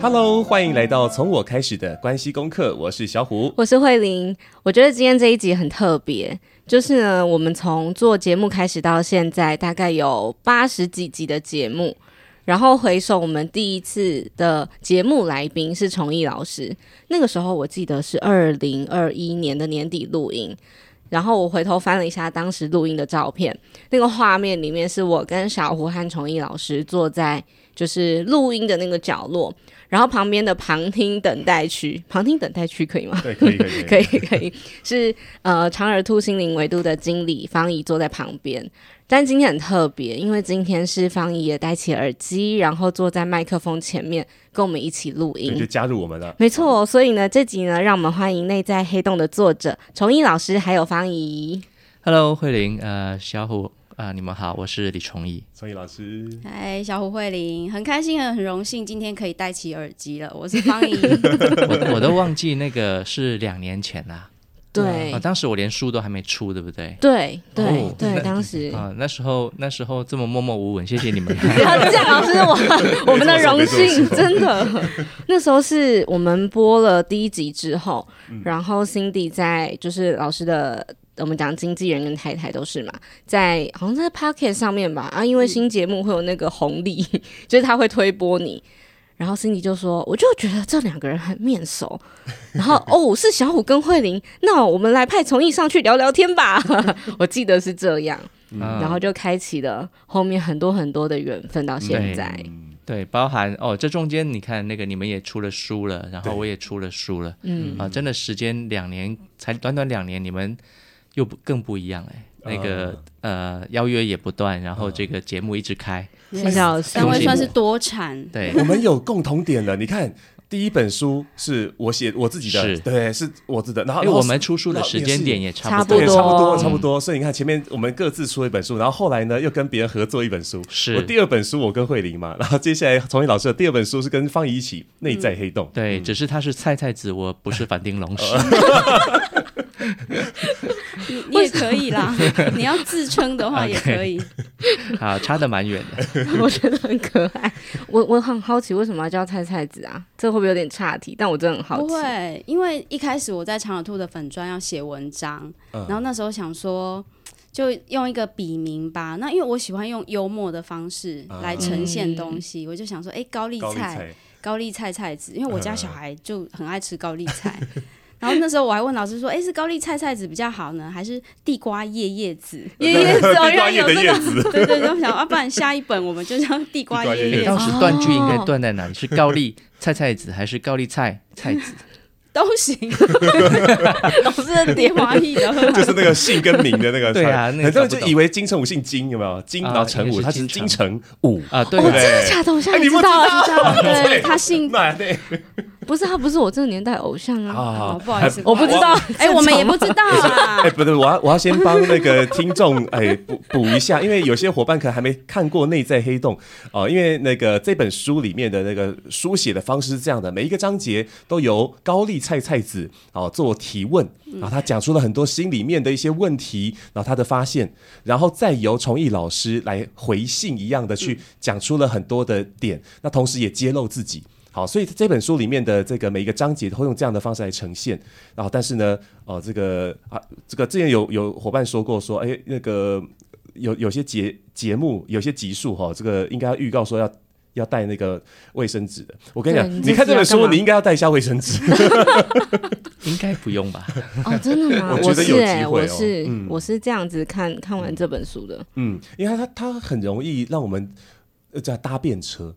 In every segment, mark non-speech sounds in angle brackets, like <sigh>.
Hello，欢迎来到从我开始的关系功课。我是小虎，我是慧玲。我觉得今天这一集很特别，就是呢，我们从做节目开始到现在，大概有八十几集的节目。然后回首我们第一次的节目来宾是崇义老师，那个时候我记得是二零二一年的年底录音。然后我回头翻了一下当时录音的照片，那个画面里面是我跟小胡和崇义老师坐在就是录音的那个角落。然后旁边的旁听等待区，<laughs> 旁听等待区可以吗？对，可以，可以，可以，可以，是呃，长耳兔心灵维度的经理方怡坐在旁边。但今天很特别，因为今天是方怡也戴起耳机，然后坐在麦克风前面跟我们一起录音，就加入我们了。没错，所以呢，这集呢，让我们欢迎内在黑洞的作者崇义老师，还有方怡。Hello，慧玲，呃，小虎。啊、呃，你们好，我是李崇义，崇义老师。嗨，小胡慧玲，很开心，很很荣幸，今天可以戴起耳机了。我是方怡，<laughs> 我我都忘记那个是两年前啦。<laughs> 对，啊，当时我连书都还没出，对不对？对对、哦、对，当时啊，那时候那时候这么默默无闻，谢谢你们。<laughs> 不要这样，老师，我我们的荣幸，真的。那时候是我们播了第一集之后，嗯、然后 Cindy 在就是老师的。我们讲经纪人跟太太都是嘛，在好像在 Pocket 上面吧啊，因为新节目会有那个红利，嗯、<laughs> 就是他会推播你。然后 Cindy 就说，我就觉得这两个人很面熟。然后哦，是小虎跟慧玲，那我们来派从艺上去聊聊天吧。<laughs> 我记得是这样，嗯、然后就开启了后面很多很多的缘分到现在。对，对，包含哦，这中间你看那个你们也出了书了，然后我也出了书了，嗯啊，真的时间两年，才短短两年，你们。又不更不一样哎，那个呃邀约也不断，然后这个节目一直开，三位算是多产。对，我们有共同点了。你看，第一本书是我写我自己的，对，是我自己的。然后因为我们出书的时间点也差不多，差不多，差不多。所以你看，前面我们各自出了一本书，然后后来呢又跟别人合作一本书。是我第二本书我跟慧玲嘛，然后接下来崇义老师的第二本书是跟方怡一起《内在黑洞》。对，只是他是菜菜子，我不是反町隆史。你 <laughs> 你也可以啦，你要自称的话也 <laughs> 可以。<laughs> 好，差的蛮远的。我觉得很可爱。我我很好奇，为什么要叫菜菜子啊？这会不会有点岔题？但我真的很好奇。不会，因为一开始我在长耳兔的粉砖要写文章，嗯、然后那时候想说，就用一个笔名吧。那因为我喜欢用幽默的方式来呈现东西，嗯、我就想说，哎，高丽菜，高丽菜菜子，因为我家小孩就很爱吃高丽菜。嗯然后那时候我还问老师说：“哎，是高丽菜菜子比较好呢，还是地瓜叶叶子？叶叶子，地瓜叶的叶子。对对，然后想，啊，不然下一本我们就叫地瓜叶叶子。当时断句应该断在哪里？是高丽菜菜子还是高丽菜菜子？<laughs> 都行。<laughs> 老师的电话译的，就是那个姓跟名的那个。对啊，很多人就以为金城武姓金，有没有？金然后成武，他是金城武啊。对对，真的假的？我现在知道了，<laughs> 对，他姓。对。不是他，不是我这个年代偶像啊！啊，不好意思，我不知道。哎，我们也不知道啊。<laughs> 哎，不对，我要我要先帮那个听众哎补补一下，因为有些伙伴可能还没看过《内在黑洞》哦。因为那个这本书里面的那个书写的方式是这样的，每一个章节都由高丽菜菜子哦做提问，然后他讲出了很多心里面的一些问题，然后他的发现，然后再由崇义老师来回信一样的去讲出了很多的点，那同时也揭露自己。好，所以这本书里面的这个每一个章节都会用这样的方式来呈现。然后，但是呢，哦、呃，这个啊，这个之前有有伙伴说过说，哎，那个有有些节节目有些集数哈，这个应该要预告说要要带那个卫生纸的。我跟你讲，你，看这本书，你应该要带一下卫生纸。<laughs> 应该不用吧？哦，真的吗？<laughs> 我觉得有机会哦。我是、嗯、我是这样子看看完这本书的。嗯，因为它它很容易让我们叫搭便车。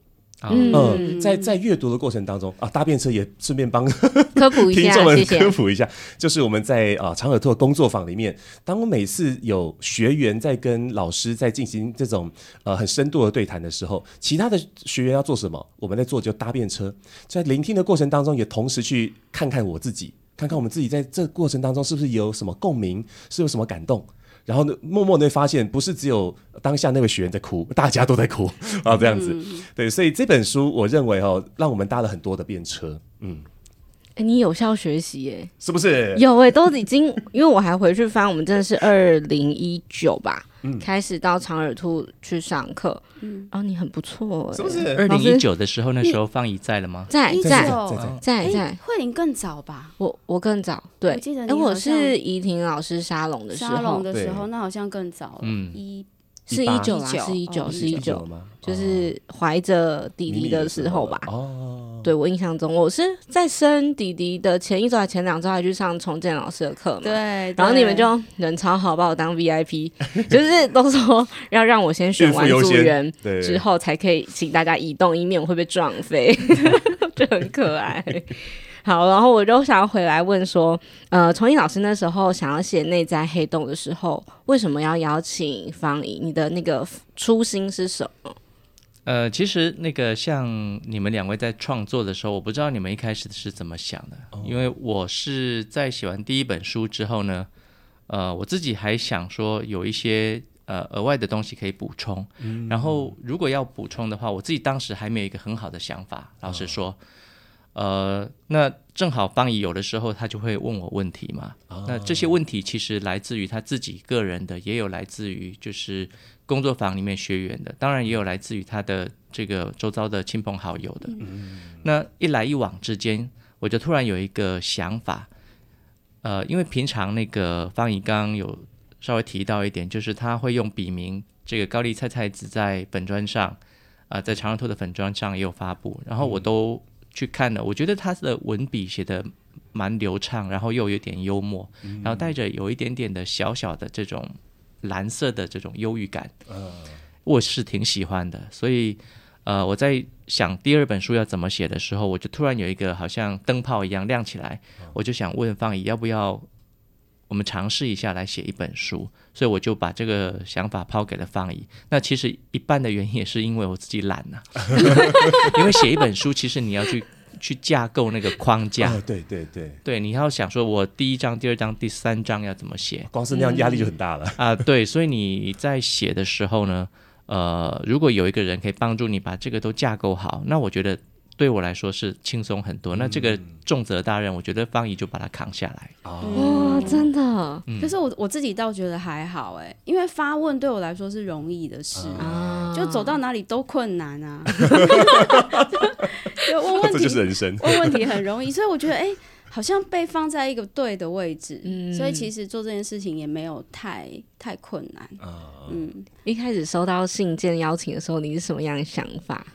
嗯，嗯，在在阅读的过程当中啊，搭便车也顺便帮 <laughs> 科普一下，听众们科普一下，谢谢就是我们在啊长耳兔的工作坊里面，当我每次有学员在跟老师在进行这种呃很深度的对谈的时候，其他的学员要做什么？我们在做就搭便车，在聆听的过程当中，也同时去看看我自己，看看我们自己在这过程当中是不是有什么共鸣，是有什么感动。然后呢，默默的发现，不是只有当下那位学员在哭，<laughs> 大家都在哭 <laughs> 啊，这样子。嗯、对，所以这本书，我认为哦，让我们搭了很多的便车。嗯，哎，你有效学习耶，是不是？有哎，都已经，因为我还回去翻，我们真的是二零一九吧，开始到长耳兔去上课。嗯，然后你很不错，是不是？二零一九的时候，那时候放一在了吗？在在在在在。慧玲更早吧？我我更早，对。我记得，哎，我是怡婷老师沙龙的时候，沙龙的时候，那好像更早。嗯，一。是一九啦，是一九，是一九，就是怀着弟弟的时候吧。哦，对，我印象中，我是在生弟弟的前一周还前两周还去上重建老师的课嘛。对，然后你们就人超好，把我当 VIP，<laughs> 就是都说要让我先选完组员之后才可以请大家移动，以免我会被撞飞，<laughs> 就很可爱。好，然后我就想要回来问说，呃，崇义老师那时候想要写内在黑洞的时候，为什么要邀请方怡？你的那个初心是什么？呃，其实那个像你们两位在创作的时候，我不知道你们一开始是怎么想的，哦、因为我是在写完第一本书之后呢，呃，我自己还想说有一些呃额外的东西可以补充，嗯、然后如果要补充的话，我自己当时还没有一个很好的想法，老实说。哦呃，那正好方怡有的时候他就会问我问题嘛。哦、那这些问题其实来自于他自己个人的，也有来自于就是工作坊里面学员的，当然也有来自于他的这个周遭的亲朋好友的。嗯、那一来一往之间，我就突然有一个想法。呃，因为平常那个方怡刚刚有稍微提到一点，就是他会用笔名这个高丽菜菜子在粉专上，啊、呃，在长乐兔的粉砖上也有发布，然后我都。嗯去看了，我觉得他的文笔写的蛮流畅，然后又有点幽默，嗯、然后带着有一点点的小小的这种蓝色的这种忧郁感，呃、我是挺喜欢的。所以，呃，我在想第二本书要怎么写的时候，我就突然有一个好像灯泡一样亮起来，哦、我就想问方怡要不要。我们尝试一下来写一本书，所以我就把这个想法抛给了方怡。那其实一半的原因也是因为我自己懒呐、啊，<laughs> 因为写一本书，其实你要去去架构那个框架。哦、对对对，对，你要想说我第一章、第二章、第三章要怎么写，光是那样压力就很大了啊、嗯呃。对，所以你在写的时候呢，呃，如果有一个人可以帮助你把这个都架构好，那我觉得。对我来说是轻松很多，嗯、那这个重责大任，我觉得方怡就把它扛下来。哇、哦，真的！可是我我自己倒觉得还好哎，因为发问对我来说是容易的事，啊、就走到哪里都困难啊。<laughs> 就问问题，这就是人生。问问题很容易，所以我觉得哎，好像被放在一个对的位置，嗯、所以其实做这件事情也没有太太困难。啊、嗯，一开始收到信件邀请的时候，你是什么样的想法？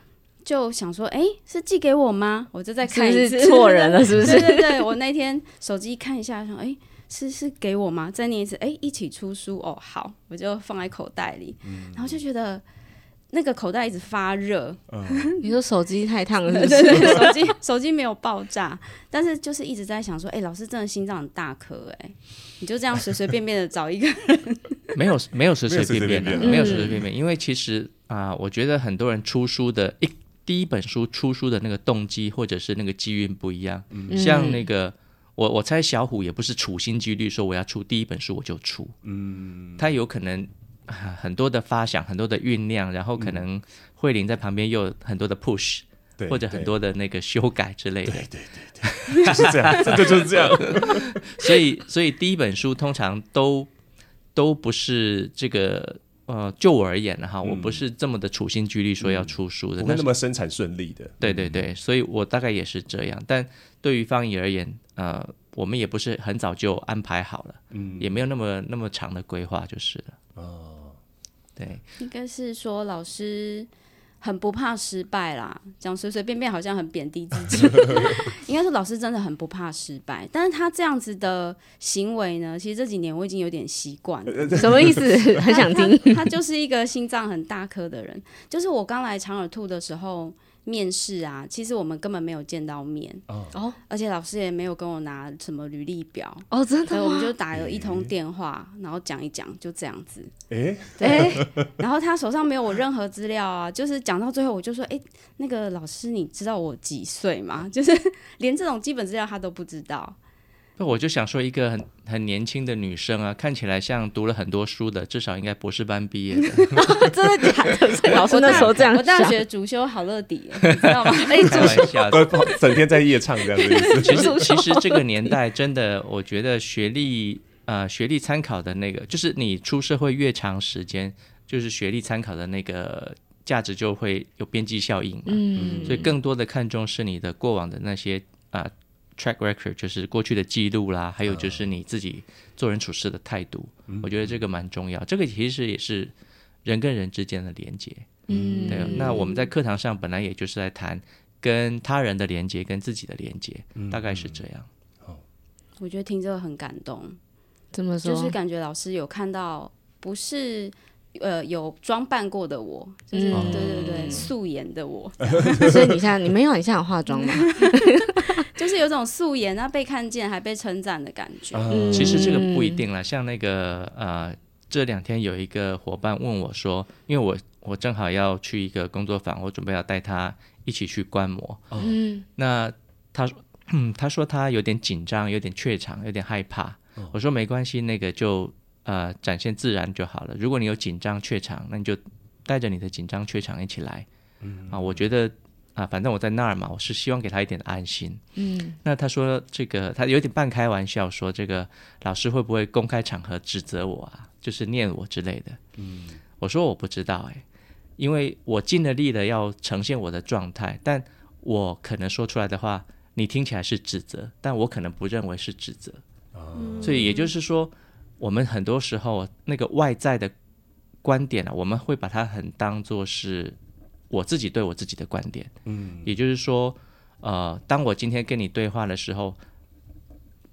就想说，哎，是寄给我吗？我就再看一次，错人了，是不是？<laughs> 对对对，我那天手机看一下，想，哎，是是给我吗？再念一次，哎，一起出书哦，好，我就放在口袋里，嗯、然后就觉得那个口袋一直发热。嗯、<laughs> 你说手机太烫了是不是？对对对，手机手机没有爆炸，但是就是一直在想说，哎，老师真的心脏很大颗，哎，你就这样随随便便的找一个人，<laughs> 没有没有随随便便的，没有随随便便，因为其实啊、呃，我觉得很多人出书的一。第一本书出书的那个动机或者是那个机运不一样，嗯、像那个我我猜小虎也不是处心积虑说我要出第一本书我就出，嗯，他有可能很多的发想，很多的酝酿，然后可能慧玲在旁边又有很多的 push，对或者很多的那个修改之类的，对对对对，就是这样，<laughs> 这就是这样，所以所以第一本书通常都都不是这个。呃，就我而言呢，哈，我不是这么的处心积虑说要出书的，不会那么生产顺利的。对对对，所以我大概也是这样。但对于方怡而言，呃，我们也不是很早就安排好了，嗯，也没有那么那么长的规划，就是了。哦，对，应该是说老师。很不怕失败啦，讲随随便便好像很贬低自己。<laughs> 应该是老师真的很不怕失败，但是他这样子的行为呢，其实这几年我已经有点习惯了。<laughs> 什么意思？<laughs> 很想听。他，他，他就是一个心脏很大颗的人，就是我刚来长耳兔的时候。面试啊，其实我们根本没有见到面哦，而且老师也没有跟我拿什么履历表哦，真的，所以我们就打了一通电话，欸、然后讲一讲，就这样子。哎，对，然后他手上没有我任何资料啊，就是讲到最后，我就说，哎，那个老师，你知道我几岁吗？<laughs> 就是连这种基本资料他都不知道。那我就想说，一个很很年轻的女生啊，看起来像读了很多书的，至少应该博士班毕业的。<laughs> 真的假的？老师那时候这样，我大学主修好乐迪，<laughs> 你知道吗？哎，开玩笑，整天在夜唱这样子。<laughs> 其实其实这个年代真的，我觉得学历呃学历参考的那个，就是你出社会越长时间，就是学历参考的那个价值就会有边际效应嘛。嗯，所以更多的看重是你的过往的那些啊、呃、track record，就是过去的记录啦，还有就是你自己做人处事的态度。嗯、我觉得这个蛮重要。这个其实也是人跟人之间的连接。嗯，对。那我们在课堂上本来也就是在谈跟他人的连接，跟自己的连接，嗯、大概是这样。哦，我觉得听这个很感动。怎么说？就是感觉老师有看到，不是呃有装扮过的我，就是、嗯、对对对素颜的我。<laughs> 所以你现在你没有，你现在有化妆吗？<laughs> 就是有种素颜，啊被看见还被称赞的感觉。嗯、其实这个不一定了，像那个呃。这两天有一个伙伴问我说：“因为我我正好要去一个工作坊，我准备要带他一起去观摩。嗯，那他说，嗯，他说他有点紧张，有点怯场，有点害怕。哦、我说没关系，那个就呃展现自然就好了。如果你有紧张怯场，那你就带着你的紧张怯场一起来。嗯啊，我觉得啊，反正我在那儿嘛，我是希望给他一点安心。嗯，那他说这个他有点半开玩笑说，这个老师会不会公开场合指责我啊？”就是念我之类的，嗯，我说我不知道哎，因为我尽了力的要呈现我的状态，但我可能说出来的话，你听起来是指责，但我可能不认为是指责，嗯，所以也就是说，我们很多时候那个外在的观点啊，我们会把它很当做是我自己对我自己的观点，嗯，也就是说，呃，当我今天跟你对话的时候。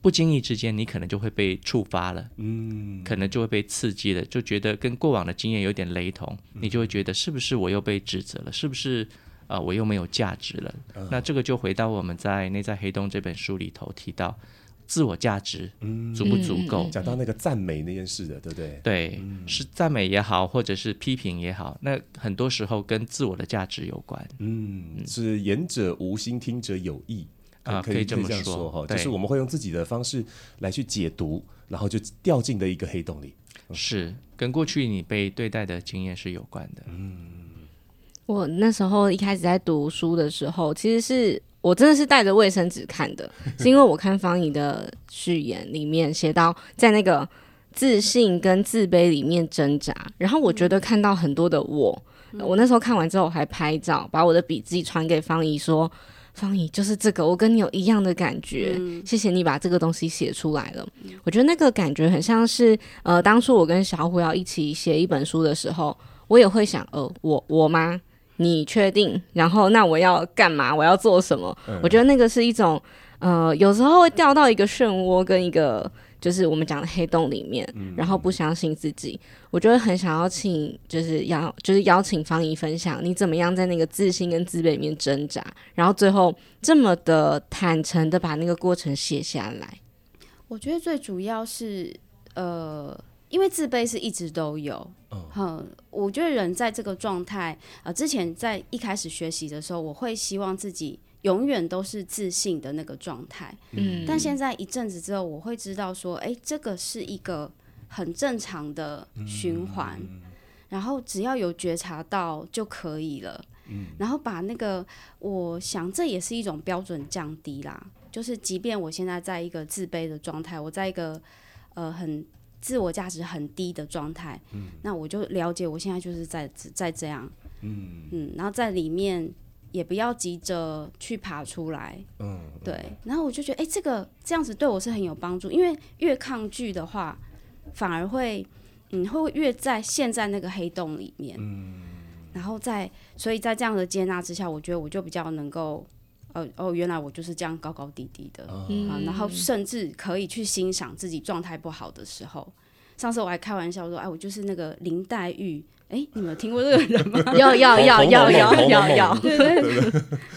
不经意之间，你可能就会被触发了，嗯，可能就会被刺激了，就觉得跟过往的经验有点雷同，嗯、你就会觉得是不是我又被指责了？是不是啊、呃？我又没有价值了？嗯、那这个就回到我们在《内在黑洞》这本书里头提到自我价值足不足够？讲到那个赞美那件事的，对不对？对，嗯、是赞美也好，或者是批评也好，那很多时候跟自我的价值有关。嗯，是言者无心，听者有意。啊，可以这么说哈，对就是我们会用自己的方式来去解读，然后就掉进的一个黑洞里。是跟过去你被对待的经验是有关的。嗯，我那时候一开始在读书的时候，其实是我真的是带着卫生纸看的，<laughs> 是因为我看方怡的序言里面写到，在那个自信跟自卑里面挣扎，然后我觉得看到很多的我，我那时候看完之后还拍照，把我的笔记传给方怡说。方怡，就是这个，我跟你有一样的感觉。嗯、谢谢你把这个东西写出来了。嗯、我觉得那个感觉很像是，呃，当初我跟小虎要一起写一本书的时候，我也会想，呃，我我吗？你确定？然后那我要干嘛？我要做什么？嗯、我觉得那个是一种，呃，有时候会掉到一个漩涡跟一个。就是我们讲的黑洞里面，嗯、然后不相信自己，我就会很想要请，就是要就是邀请方怡分享你怎么样在那个自信跟自卑里面挣扎，然后最后这么的坦诚的把那个过程写下来。我觉得最主要是，呃，因为自卑是一直都有，嗯，嗯，我觉得人在这个状态，呃，之前在一开始学习的时候，我会希望自己。永远都是自信的那个状态，嗯，但现在一阵子之后，我会知道说，哎，这个是一个很正常的循环，嗯、然后只要有觉察到就可以了，嗯，然后把那个，我想这也是一种标准降低啦，就是即便我现在在一个自卑的状态，我在一个呃很自我价值很低的状态，嗯，那我就了解我现在就是在在这样，嗯嗯，然后在里面。也不要急着去爬出来，嗯，对。然后我就觉得，哎、欸，这个这样子对我是很有帮助，因为越抗拒的话，反而会，嗯，会越在陷在那个黑洞里面，嗯。然后在，所以在这样的接纳之下，我觉得我就比较能够，呃，哦，原来我就是这样高高低低的，嗯、啊。然后甚至可以去欣赏自己状态不好的时候。上次我还开玩笑说，哎，我就是那个林黛玉。哎，你们有听过这个人吗？<laughs> 要要要要要要要，对对，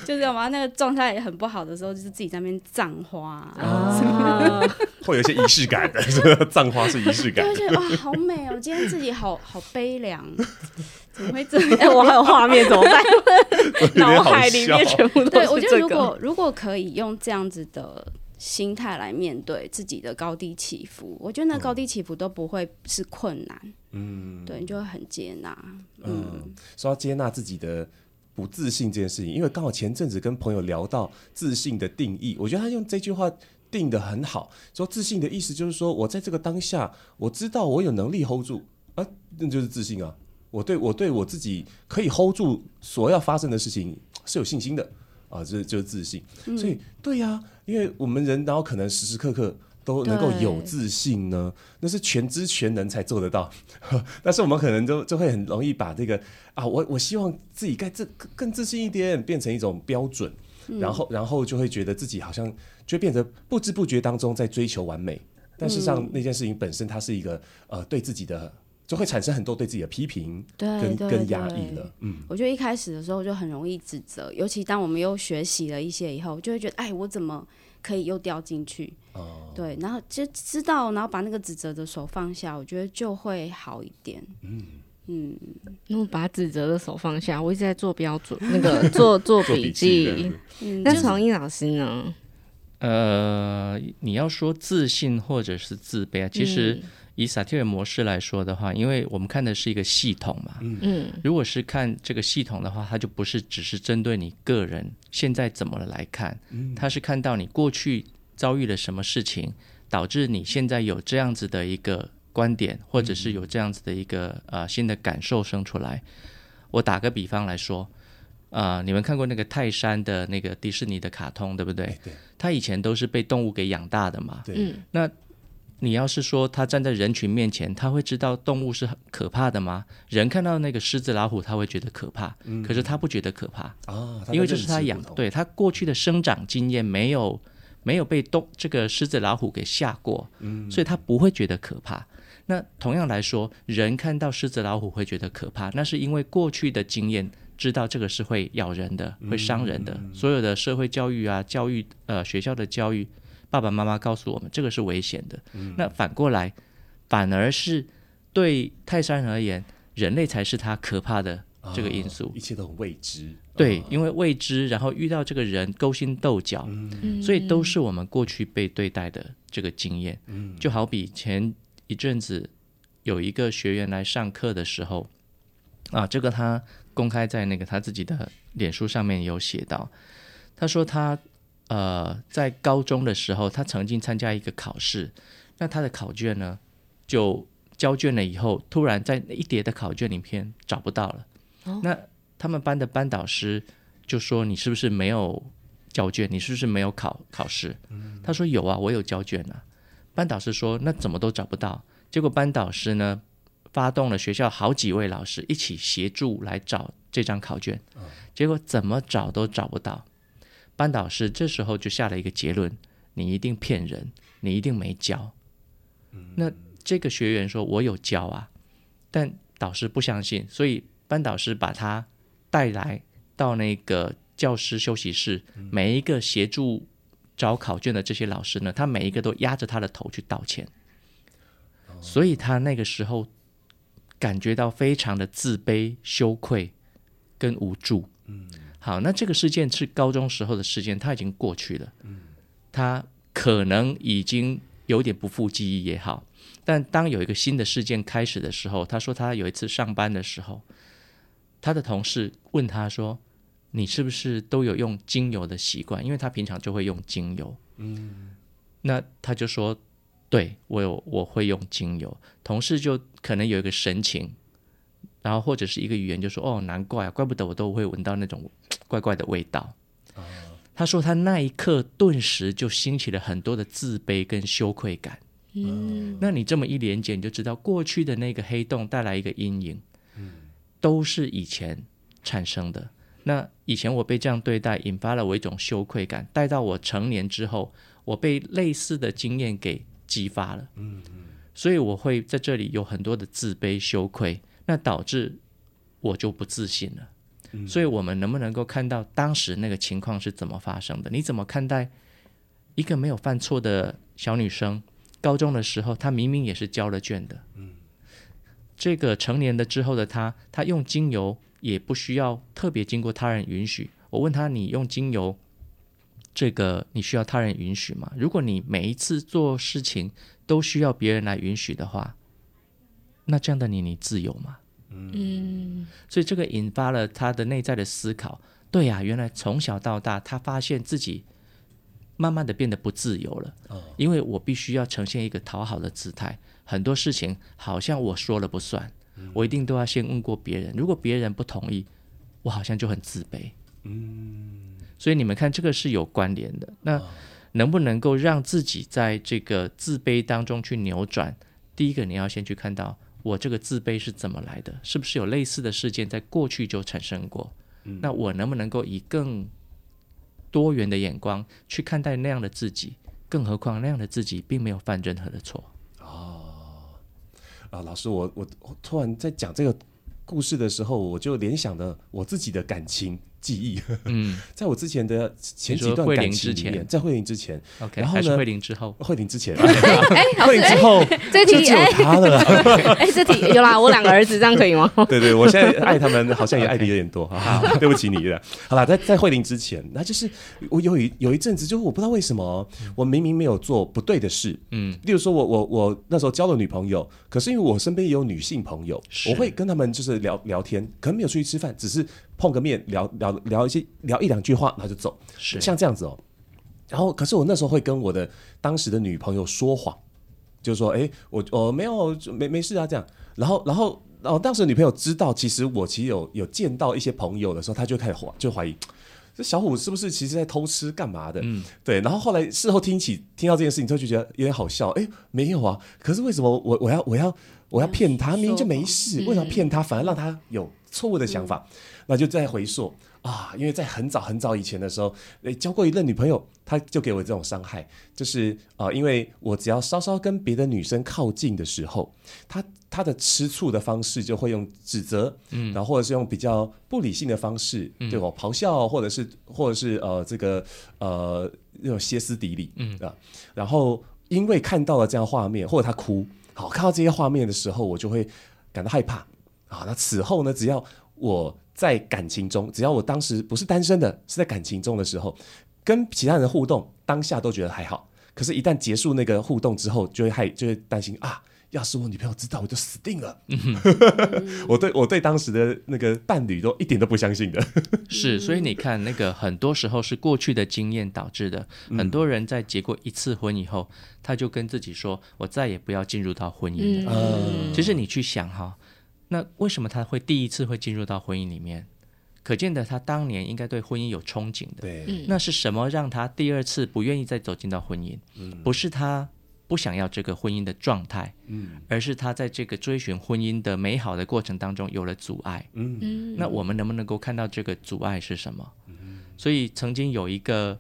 就是干嘛？那个状态很不好的时候，就是自己在那边葬花啊，<laughs> 会有一些仪式感的。这个葬花是仪式感，对，哇，好美哦！今天自己好好悲凉，怎么会这样？<laughs> 我还有画面怎么办？脑海里面全部都是。对，我觉得如果如果可以用这样子的。心态来面对自己的高低起伏，我觉得那高低起伏都不会是困难，嗯，对，你就会很接纳，嗯，嗯，说要接纳自己的不自信这件事情，因为刚好前阵子跟朋友聊到自信的定义，我觉得他用这句话。定的很好。说自信的意思就是说我在这个当下，我知道我有能力 hold 住啊，那就是自信啊。我对我对我自己可以 hold 住所要发生的事情是有信心的啊，这就是自信。嗯、所以对呀、啊，因为我们人然后可能时时刻刻都能够有自信呢，那是全知全能才做得到。<laughs> 但是我们可能就就会很容易把这个啊，我我希望自己该自更自信一点，变成一种标准，嗯、然后然后就会觉得自己好像就变得不知不觉当中在追求完美。但事实上那件事情本身它是一个呃对自己的。就会产生很多对自己的批评，跟跟压抑了。嗯，我觉得一开始的时候就很容易指责，尤其当我们又学习了一些以后，就会觉得，哎，我怎么可以又掉进去？哦，对，然后就知道，然后把那个指责的手放下，我觉得就会好一点。嗯嗯，那我把指责的手放下，我一直在做标准，那个做做笔记。嗯，那崇义老师呢？呃，你要说自信或者是自卑啊，其实。以萨提尔模式来说的话，因为我们看的是一个系统嘛，嗯，如果是看这个系统的话，它就不是只是针对你个人现在怎么了来看，它是看到你过去遭遇了什么事情，导致你现在有这样子的一个观点，或者是有这样子的一个呃新的感受生出来。我打个比方来说，啊、呃，你们看过那个泰山的那个迪士尼的卡通，对不对？对，他以前都是被动物给养大的嘛，对，那。你要是说他站在人群面前，他会知道动物是很可怕的吗？人看到那个狮子老虎，他会觉得可怕，嗯、可是他不觉得可怕啊，哦、因为这是他养，对他过去的生长经验没有没有被东这个狮子老虎给吓过，嗯、所以他不会觉得可怕。那同样来说，人看到狮子老虎会觉得可怕，那是因为过去的经验知道这个是会咬人的，会伤人的。嗯、所有的社会教育啊，教育呃学校的教育。爸爸妈妈告诉我们，这个是危险的。嗯、那反过来，反而是对泰山而言，人类才是他可怕的这个因素。哦、一切都很未知。对，哦、因为未知，然后遇到这个人勾心斗角，嗯、所以都是我们过去被对待的这个经验。嗯、就好比前一阵子有一个学员来上课的时候，啊，这个他公开在那个他自己的脸书上面有写到，他说他。呃，在高中的时候，他曾经参加一个考试，那他的考卷呢，就交卷了以后，突然在一叠的考卷里面找不到了。哦、那他们班的班导师就说：“你是不是没有交卷？你是不是没有考考试？”嗯、他说：“有啊，我有交卷啊。”班导师说：“那怎么都找不到？”结果班导师呢，发动了学校好几位老师一起协助来找这张考卷，哦、结果怎么找都找不到。班导师这时候就下了一个结论：你一定骗人，你一定没交。那这个学员说：“我有交啊。”但导师不相信，所以班导师把他带来到那个教师休息室，每一个协助找考卷的这些老师呢，他每一个都压着他的头去道歉。所以他那个时候感觉到非常的自卑、羞愧跟无助。好，那这个事件是高中时候的事件，他已经过去了。嗯，他可能已经有点不复记忆也好，但当有一个新的事件开始的时候，他说他有一次上班的时候，他的同事问他说：“你是不是都有用精油的习惯？”因为他平常就会用精油。嗯，那他就说：“对，我有，我会用精油。”同事就可能有一个神情。然后或者是一个语言就说哦，难怪啊，怪不得我都会闻到那种怪怪的味道。哦、他说他那一刻顿时就兴起了很多的自卑跟羞愧感。嗯，那你这么一连接，你就知道过去的那个黑洞带来一个阴影，嗯，都是以前产生的。那以前我被这样对待，引发了我一种羞愧感，待到我成年之后，我被类似的经验给激发了。嗯嗯，所以我会在这里有很多的自卑羞愧。那导致我就不自信了，嗯、所以我们能不能够看到当时那个情况是怎么发生的？你怎么看待一个没有犯错的小女生？高中的时候，她明明也是交了卷的，嗯、这个成年的之后的他，他用精油也不需要特别经过他人允许。我问他：“你用精油，这个你需要他人允许吗？”如果你每一次做事情都需要别人来允许的话，那这样的你，你自由吗？嗯，所以这个引发了他的内在的思考。对呀、啊，原来从小到大，他发现自己慢慢的变得不自由了。哦，因为我必须要呈现一个讨好的姿态，很多事情好像我说了不算，嗯，我一定都要先问过别人。如果别人不同意，我好像就很自卑。嗯，所以你们看，这个是有关联的。那能不能够让自己在这个自卑当中去扭转？第一个，你要先去看到我这个自卑是怎么来的，是不是有类似的事件在过去就产生过？嗯，那我能不能够以更多元的眼光去看待那样的自己？更何况那样的自己并没有犯任何的错。哦，啊，老师，我我突然在讲这个故事的时候，我就联想了我自己的感情。记忆，嗯，<laughs> 在我之前的前几段感情里面，在慧玲之前，OK，然后呢，慧玲之后，慧玲之前，<laughs> 哎，<laughs> 慧玲之后，这题就有他了，哎，这题有啦，我两个儿子，这样可以吗？对对，我现在爱他们，好像也爱的有点多，好，对不起你了。好啦，在在慧玲之前，那就是我有一有一阵子，就是我不知道为什么，我明明没有做不对的事，嗯，例如说我我我那时候交了女朋友，可是因为我身边也有女性朋友，我会跟他们就是聊聊天，可能没有出去吃饭，只是。碰个面聊聊聊一些聊一两句话，然后就走，是像这样子哦。然后，可是我那时候会跟我的当时的女朋友说谎，就是说，哎，我我没有没没事啊，这样。然后，然后，然后当时女朋友知道，其实我其实有有见到一些朋友的时候，她就开始怀就怀疑，这小虎是不是其实在偷吃干嘛的？嗯，对。然后后来事后听起听到这件事情之后，就觉得有点好笑。哎，没有啊。可是为什么我我要我要我要骗他？明明就没事，为什么要骗他？反而让他有错误的想法？嗯那就再回溯啊，因为在很早很早以前的时候，诶，交过一任女朋友，她就给我这种伤害，就是啊，因为我只要稍稍跟别的女生靠近的时候，她她的吃醋的方式就会用指责，嗯，然后或者是用比较不理性的方式对我咆哮，或者是或者是呃这个呃那种歇斯底里，嗯啊，然后因为看到了这样画面，或者她哭，好，看到这些画面的时候，我就会感到害怕啊。那此后呢，只要我在感情中，只要我当时不是单身的，是在感情中的时候，跟其他人互动，当下都觉得还好。可是，一旦结束那个互动之后，就会害，就会担心啊，要是我女朋友知道，我就死定了。<laughs> 我对我对当时的那个伴侣都一点都不相信的。<laughs> 是，所以你看，那个很多时候是过去的经验导致的。很多人在结过一次婚以后，他就跟自己说：“我再也不要进入到婚姻了。”嗯，其实你去想哈。那为什么他会第一次会进入到婚姻里面？可见的他当年应该对婚姻有憧憬的。对，那是什么让他第二次不愿意再走进到婚姻？嗯，不是他不想要这个婚姻的状态，嗯，而是他在这个追寻婚姻的美好的过程当中有了阻碍。嗯，那我们能不能够看到这个阻碍是什么？嗯，所以曾经有一个，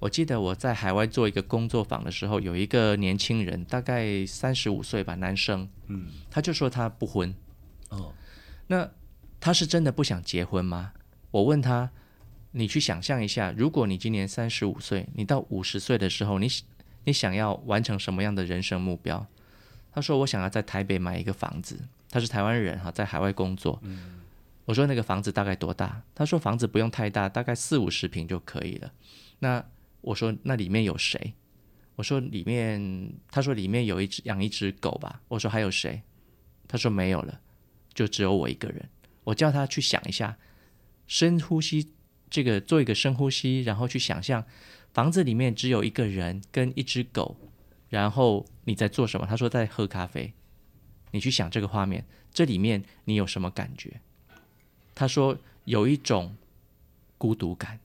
我记得我在海外做一个工作坊的时候，有一个年轻人，大概三十五岁吧，男生，嗯，他就说他不婚。哦，那他是真的不想结婚吗？我问他，你去想象一下，如果你今年三十五岁，你到五十岁的时候，你你想要完成什么样的人生目标？他说，我想要在台北买一个房子。他是台湾人哈，在海外工作。我说那个房子大概多大？他说房子不用太大，大概四五十平就可以了。那我说那里面有谁？我说里面，他说里面有一只养一只狗吧。我说还有谁？他说没有了。就只有我一个人，我叫他去想一下，深呼吸，这个做一个深呼吸，然后去想象房子里面只有一个人跟一只狗，然后你在做什么？他说在喝咖啡。你去想这个画面，这里面你有什么感觉？他说有一种孤独感。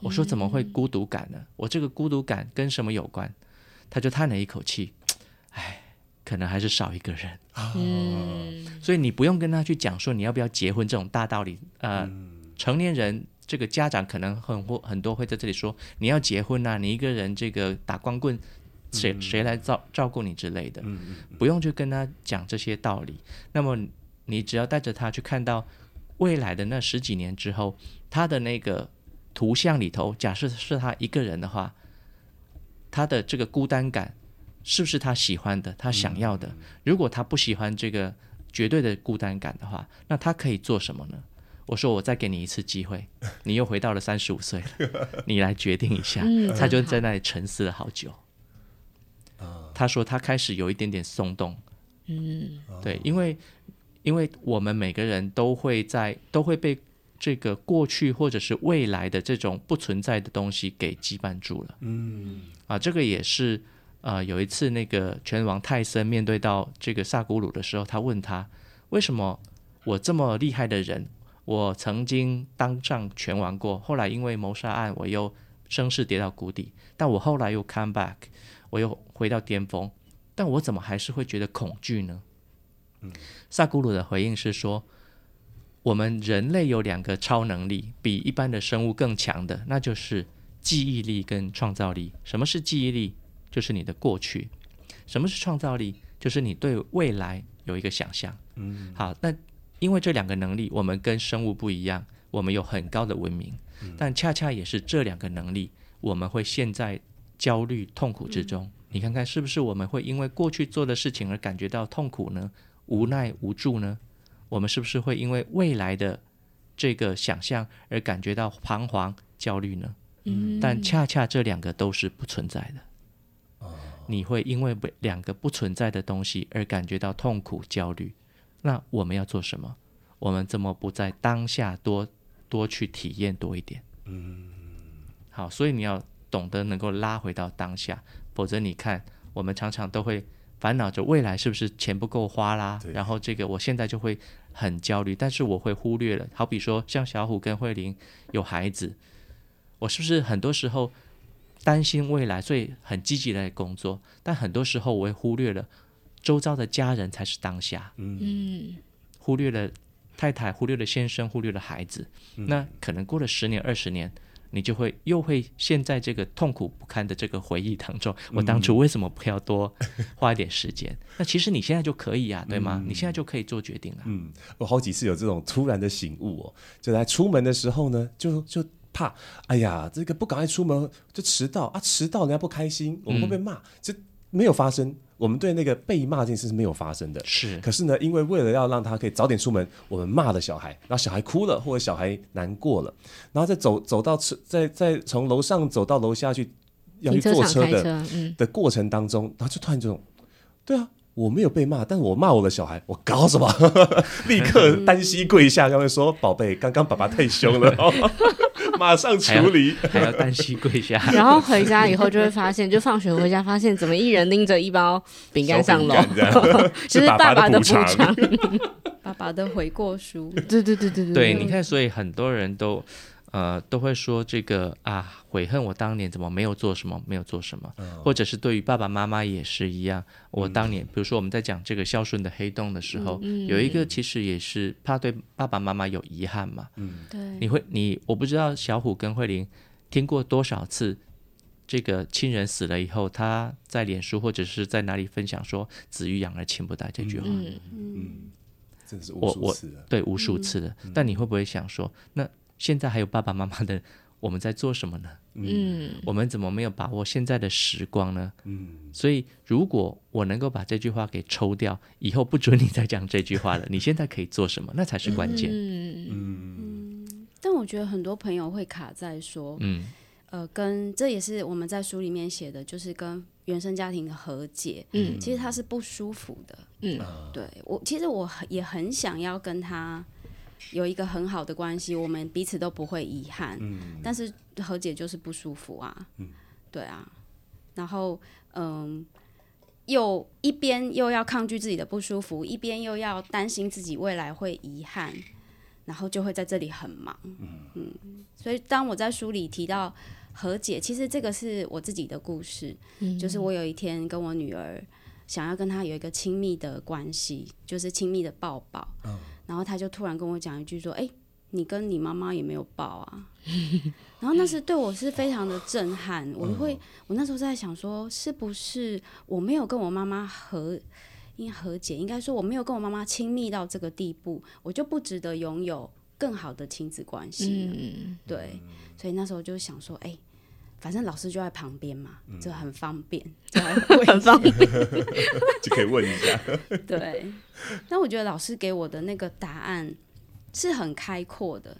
我说怎么会孤独感呢？我这个孤独感跟什么有关？他就叹了一口气，唉。可能还是少一个人，嗯，所以你不用跟他去讲说你要不要结婚这种大道理，呃，嗯、成年人这个家长可能很会很多会在这里说你要结婚啊，你一个人这个打光棍，谁谁来照照顾你之类的，嗯、不用去跟他讲这些道理。那么你只要带着他去看到未来的那十几年之后，他的那个图像里头，假设是他一个人的话，他的这个孤单感。是不是他喜欢的，他想要的？如果他不喜欢这个绝对的孤单感的话，那他可以做什么呢？我说，我再给你一次机会，你又回到了三十五岁了，你来决定一下。他就在那里沉思了好久。他说他开始有一点点松动。嗯，对，因为因为我们每个人都会在都会被这个过去或者是未来的这种不存在的东西给羁绊住了。嗯，啊，这个也是呃，有一次那个拳王泰森面对到这个萨古鲁的时候，他问他为什么我这么厉害的人，我曾经当上拳王过，后来因为谋杀案我又声势跌到谷底，但我后来又 come back，我又回到巅峰，但我怎么还是会觉得恐惧呢？嗯，萨古鲁的回应是说。我们人类有两个超能力，比一般的生物更强的，那就是记忆力跟创造力。什么是记忆力？就是你的过去。什么是创造力？就是你对未来有一个想象。嗯，好，那因为这两个能力，我们跟生物不一样，我们有很高的文明，但恰恰也是这两个能力，我们会陷在焦虑、痛苦之中。你看看，是不是我们会因为过去做的事情而感觉到痛苦呢？无奈、无助呢？我们是不是会因为未来的这个想象而感觉到彷徨、焦虑呢？嗯，但恰恰这两个都是不存在的。哦，你会因为两个不存在的东西而感觉到痛苦、焦虑。那我们要做什么？我们怎么不在当下多多去体验多一点？嗯，好，所以你要懂得能够拉回到当下，否则你看，我们常常都会。烦恼着未来是不是钱不够花啦？然后这个我现在就会很焦虑，但是我会忽略了。好比说像小虎跟慧玲有孩子，我是不是很多时候担心未来，所以很积极的工作？但很多时候我会忽略了周遭的家人才是当下。嗯，忽略了太太，忽略了先生，忽略了孩子。那可能过了十年、二十年。你就会又会陷在这个痛苦不堪的这个回忆当中。我当初为什么不要多花一点时间？嗯、<laughs> 那其实你现在就可以啊，对吗？嗯、你现在就可以做决定了。嗯，我好几次有这种突然的醒悟哦，就在出门的时候呢，就就怕，哎呀，这个不赶快出门就迟到啊，迟到人家不开心，我们会被骂，这、嗯、没有发生。我们对那个被骂这件事是没有发生的，是。可是呢，因为为了要让他可以早点出门，我们骂了小孩，然后小孩哭了，或者小孩难过了，然后再走走到车，再再从楼上走到楼下去要去坐车的车、嗯、的过程当中，然后就突然这种，对啊，我没有被骂，但我骂我的小孩，我搞什么？<laughs> 立刻单膝跪下，跟他说：“宝贝，刚刚爸爸太凶了。” <laughs> <laughs> 马上处理，还要单膝跪下。<laughs> 然后回家以后就会发现，就放学回家发现，怎么一人拎着一包饼干上楼？这 <laughs> 是爸爸的补偿，爸爸的悔过书。对对对对对。对，你看，所以很多人都。呃，都会说这个啊，悔恨我当年怎么没有做什么，没有做什么，嗯、或者是对于爸爸妈妈也是一样。我当年，嗯、比如说我们在讲这个孝顺的黑洞的时候，嗯、有一个其实也是怕对爸爸妈妈有遗憾嘛。嗯，对。你会，你我不知道小虎跟慧玲听过多少次，这个亲人死了以后，他在脸书或者是在哪里分享说“子欲养而亲不待”这句话。嗯嗯，真是无数次的。对，无数次的。嗯、但你会不会想说，那？现在还有爸爸妈妈的，我们在做什么呢？嗯，我们怎么没有把握现在的时光呢？嗯，所以如果我能够把这句话给抽掉，以后不准你再讲这句话了。你现在可以做什么？那才是关键。嗯嗯。但我觉得很多朋友会卡在说，嗯，呃，跟这也是我们在书里面写的，就是跟原生家庭的和解。嗯，其实他是不舒服的。嗯，对我其实我也很想要跟他。有一个很好的关系，我们彼此都不会遗憾。嗯，但是和解就是不舒服啊。嗯，对啊。然后，嗯，又一边又要抗拒自己的不舒服，一边又要担心自己未来会遗憾，然后就会在这里很忙。嗯嗯。所以，当我在书里提到和解，其实这个是我自己的故事。嗯，就是我有一天跟我女儿想要跟他有一个亲密的关系，就是亲密的抱抱。嗯。然后他就突然跟我讲一句说：“哎，你跟你妈妈也没有抱啊。<laughs> ”然后那时对我是非常的震撼。我会，我那时候在想说，是不是我没有跟我妈妈和应和解？应该说我没有跟我妈妈亲密到这个地步，我就不值得拥有更好的亲子关系。嗯，对，所以那时候就想说：“哎，反正老师就在旁边嘛，就很方便，<laughs> 很方便，<laughs> 就可以问一下。<laughs> ”对。但我觉得老师给我的那个答案是很开阔的。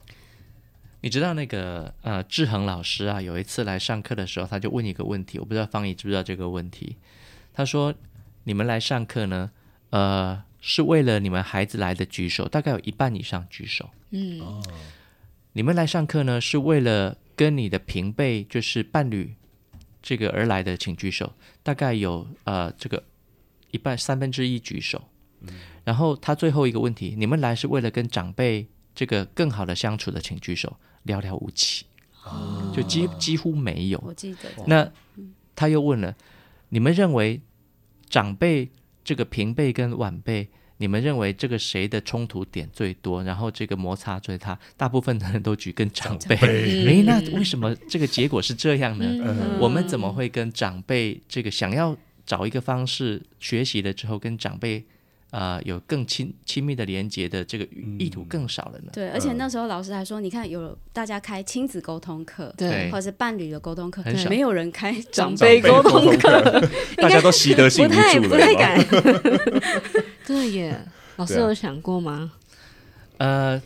你知道那个呃志恒老师啊，有一次来上课的时候，他就问一个问题，我不知道方怡知不知道这个问题。他说：“你们来上课呢，呃，是为了你们孩子来的举手，大概有一半以上举手。嗯，你们来上课呢，是为了跟你的平辈，就是伴侣这个而来的，请举手。大概有呃这个一半三分之一举手。嗯、然后他最后一个问题，你们来是为了跟长辈这个更好的相处的，请举手。寥寥无几，哦、就几几乎没有。我记得。那他又问了，你们认为长辈这个平辈跟晚辈？你们认为这个谁的冲突点最多，然后这个摩擦最大？大部分的人都举跟长辈。<laughs> 诶，那为什么这个结果是这样呢？嗯、我们怎么会跟长辈这个想要找一个方式学习了之后跟长辈？啊、呃，有更亲亲密的连接的这个意图更少了呢。对，而且那时候老师还说，你看有大家开亲子沟通课，对，或者是伴侣的沟通课，没有人开长辈沟通课，<laughs> 大家都习得性无助了，不太敢。<laughs> 对耶，老师有想过吗？呃。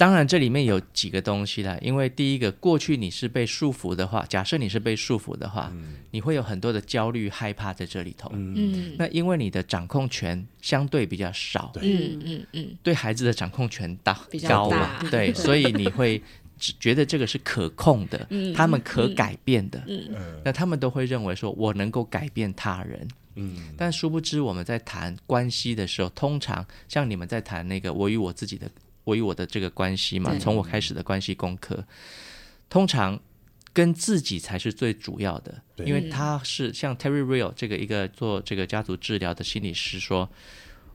当然，这里面有几个东西啦。因为第一个，过去你是被束缚的话，假设你是被束缚的话，嗯、你会有很多的焦虑、害怕在这里头。嗯，那因为你的掌控权相对比较少，嗯嗯嗯，嗯。对孩子的掌控权大比较高嘛，对，<laughs> 所以你会觉得这个是可控的，嗯、他们可改变的，嗯，嗯。那他们都会认为说我能够改变他人，嗯，但殊不知我们在谈关系的时候，通常像你们在谈那个我与我自己的。我与我的这个关系嘛，从我开始的关系功课，通常跟自己才是最主要的，因为他是像 Terry Real 这个一个做这个家族治疗的心理师说，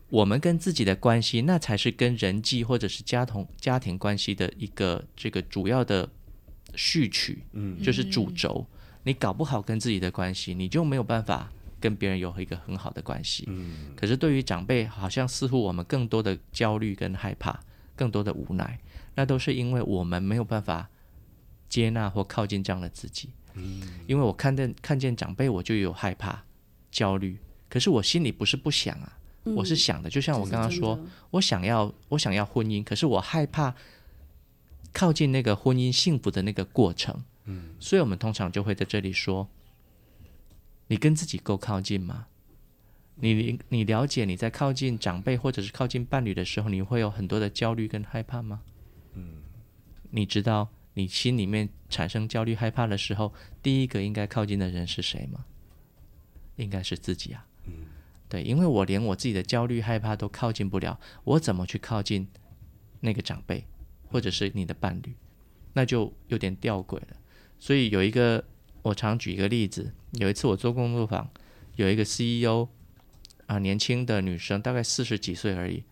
我们跟自己的关系，那才是跟人际或者是家同家庭关系的一个这个主要的序曲，嗯，就是主轴。你搞不好跟自己的关系，你就没有办法跟别人有一个很好的关系。嗯，可是对于长辈，好像似乎我们更多的焦虑跟害怕。更多的无奈，那都是因为我们没有办法接纳或靠近这样的自己。嗯，因为我看见看见长辈，我就有害怕、焦虑。可是我心里不是不想啊，嗯、我是想的。就像我刚刚说，我想要我想要婚姻，可是我害怕靠近那个婚姻幸福的那个过程。嗯，所以我们通常就会在这里说：你跟自己够靠近吗？你你了解你在靠近长辈或者是靠近伴侣的时候，你会有很多的焦虑跟害怕吗？嗯，你知道你心里面产生焦虑害怕的时候，第一个应该靠近的人是谁吗？应该是自己啊。嗯，对，因为我连我自己的焦虑害怕都靠近不了，我怎么去靠近那个长辈或者是你的伴侣？那就有点吊诡了。所以有一个我常举一个例子，有一次我做工作坊，有一个 CEO。啊，年轻的女生大概四十几岁而已，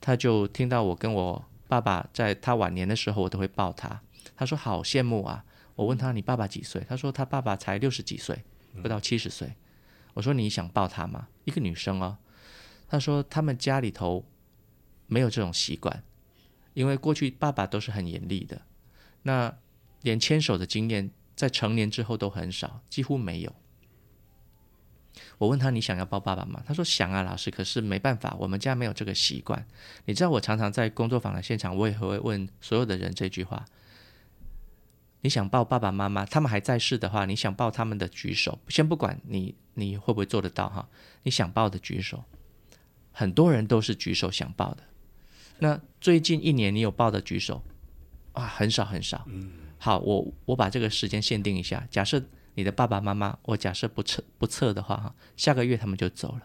她就听到我跟我爸爸在她晚年的时候，我都会抱她。她说好羡慕啊！我问她你爸爸几岁？她说她爸爸才六十几岁，不到七十岁。我说你想抱她吗？一个女生哦。她说他们家里头没有这种习惯，因为过去爸爸都是很严厉的，那连牵手的经验在成年之后都很少，几乎没有。我问他：“你想要抱爸爸吗？”他说：“想啊，老师。可是没办法，我们家没有这个习惯。你知道，我常常在工作坊的现场，我也会问所有的人这句话：你想抱爸爸妈妈？他们还在世的话，你想抱他们的举手。先不管你你会不会做得到哈，你想抱的举手。很多人都是举手想抱的。那最近一年你有抱的举手啊？很少很少。好，我我把这个时间限定一下，假设。”你的爸爸妈妈，我假设不测不测的话，哈，下个月他们就走了。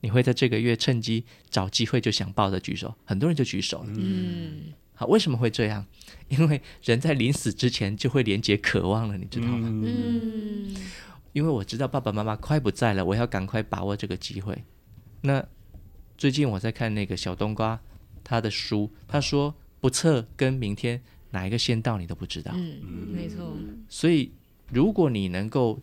你会在这个月趁机找机会就想抱着举手，很多人就举手了。嗯，好，为什么会这样？因为人在临死之前就会连接渴望了，你知道吗？嗯，因为我知道爸爸妈妈快不在了，我要赶快把握这个机会。那最近我在看那个小冬瓜他的书，他说不测跟明天哪一个先到你都不知道。嗯，没错。所以。如果你能够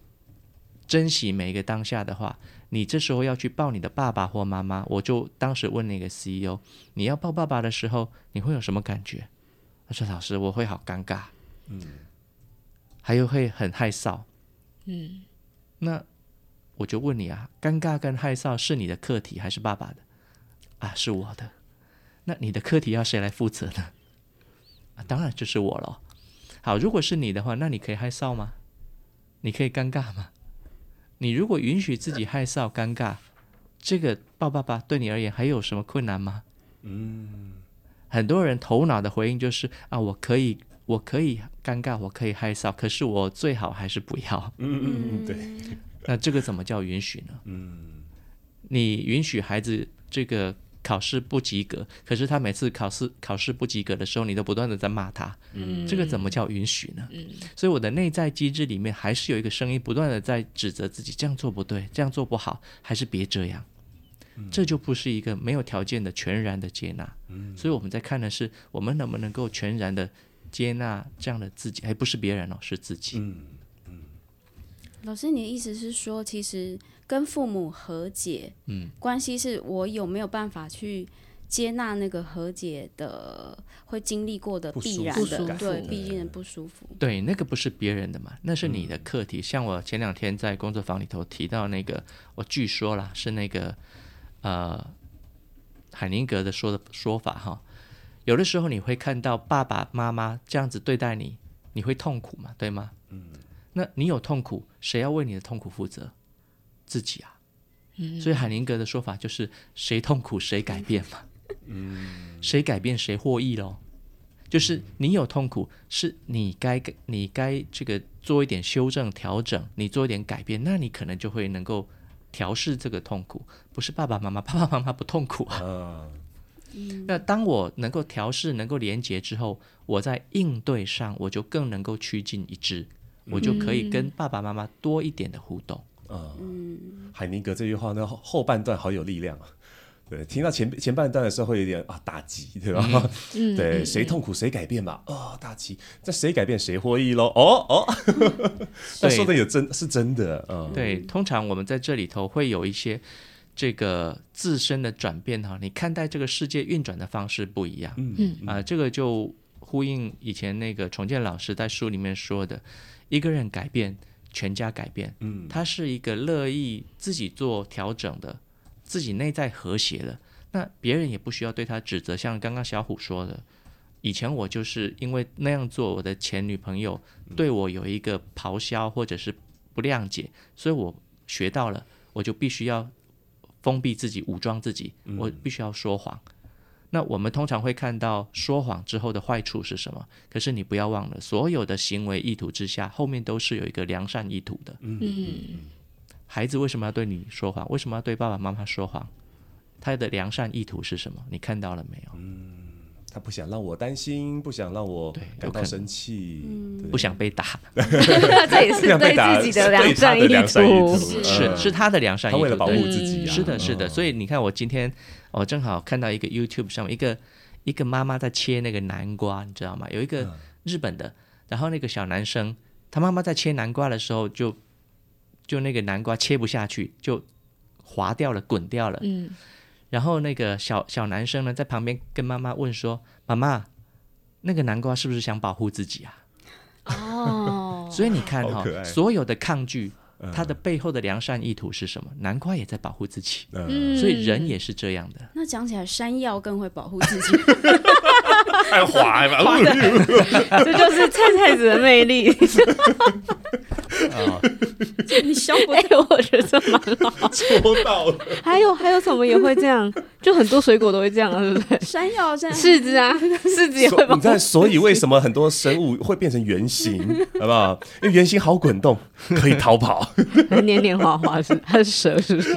珍惜每一个当下的话，你这时候要去抱你的爸爸或妈妈，我就当时问那个 CEO，你要抱爸爸的时候，你会有什么感觉？他说：“老师，我会好尴尬，嗯，还有会很害臊，嗯。那我就问你啊，尴尬跟害臊是你的课题还是爸爸的？啊，是我的。那你的课题要谁来负责呢？啊，当然就是我了。好，如果是你的话，那你可以害臊吗？”你可以尴尬吗？你如果允许自己害臊、尴尬，这个抱爸爸对你而言还有什么困难吗？嗯，很多人头脑的回应就是啊，我可以，我可以尴尬，我可以害臊，可是我最好还是不要。嗯嗯嗯，对。那这个怎么叫允许呢？嗯，你允许孩子这个考试不及格，可是他每次考试考试不及格的时候，你都不断的在骂他。嗯，这个怎么叫允许呢？嗯，所以我的内在机制里面还是有一个声音不断的在指责自己，这样做不对，这样做不好，还是别这样。嗯，这就不是一个没有条件的全然的接纳。嗯，所以我们在看的是我们能不能够全然的接纳这样的自己，还不是别人哦，是自己。嗯嗯。老师，你的意思是说，其实跟父母和解，嗯，关系是我有没有办法去接纳那个和解的会经历过的必然的，对，毕竟不舒服。对，那个不是别人的嘛，那是你的课题。嗯，像我前两天在工作坊里头提到那个，我据说啦，是那个。呃，海宁格的说的说法哈，有的时候你会看到爸爸妈妈这样子对待你，你会痛苦嘛，对吗？嗯，那你有痛苦，谁要为你的痛苦负责？自己啊。嗯，所以海灵格的说法就是谁痛苦谁改变嘛。嗯，谁改变谁获益喽？就是你有痛苦，是你该你该这个做一点修正调整，你做一点改变，那你可能就会能够。调试这个痛苦，不是爸爸妈妈，爸爸妈妈不痛苦啊。嗯、那当我能够调试、能够连接之后，我在应对上我就更能够趋近一致，嗯、我就可以跟爸爸妈妈多一点的互动。嗯，海宁格这句话呢，后半段好有力量啊。<laughs> 对，听到前前半段的时候会有点啊打击，对吧？嗯、<laughs> 对，谁痛苦谁改变吧。哦，打击，这谁改变谁获益喽？哦哦，<laughs> 他说的有真是真的。嗯，对，通常我们在这里头会有一些这个自身的转变哈，你看待这个世界运转的方式不一样。嗯嗯啊、呃，这个就呼应以前那个重建老师在书里面说的，一个人改变，全家改变。嗯，他是一个乐意自己做调整的。自己内在和谐的，那别人也不需要对他指责。像刚刚小虎说的，以前我就是因为那样做，我的前女朋友对我有一个咆哮或者是不谅解，所以我学到了，我就必须要封闭自己，武装自己，我必须要说谎。那我们通常会看到说谎之后的坏处是什么？可是你不要忘了，所有的行为意图之下，后面都是有一个良善意图的。嗯。孩子为什么要对你说谎？为什么要对爸爸妈妈说谎？他的良善意图是什么？你看到了没有？嗯，他不想让我担心，不想让我感到生气，不想被打。<laughs> 这也是对自己的良善意图，<laughs> 是是他的良善意图。他为了保护自己，是的，是的。所以你看，我今天我正好看到一个 YouTube 上面一个一个妈妈在切那个南瓜，你知道吗？有一个日本的，然后那个小男生，他妈妈在切南瓜的时候就。就那个南瓜切不下去，就滑掉了，滚掉了。嗯，然后那个小小男生呢，在旁边跟妈妈问说：“妈妈，那个南瓜是不是想保护自己啊？”哦，所以你看哈、哦，所有的抗拒，它的背后的良善意图是什么？南瓜也在保护自己。嗯，所以人也是这样的。那讲起来，山药更会保护自己。<laughs> 还滑嘛？<laughs> 这就是菜菜子的魅力。啊，你笑不？哎，我觉得蛮好。戳到了。还有还有什么也会这样？就很多水果都会这样，对不对？山药这样，柿子啊，柿子也会。你看，所以为什么很多生物会变成圆形，好不好？因为圆形好滚动，可以逃跑。黏黏滑滑是它是蛇，是不是？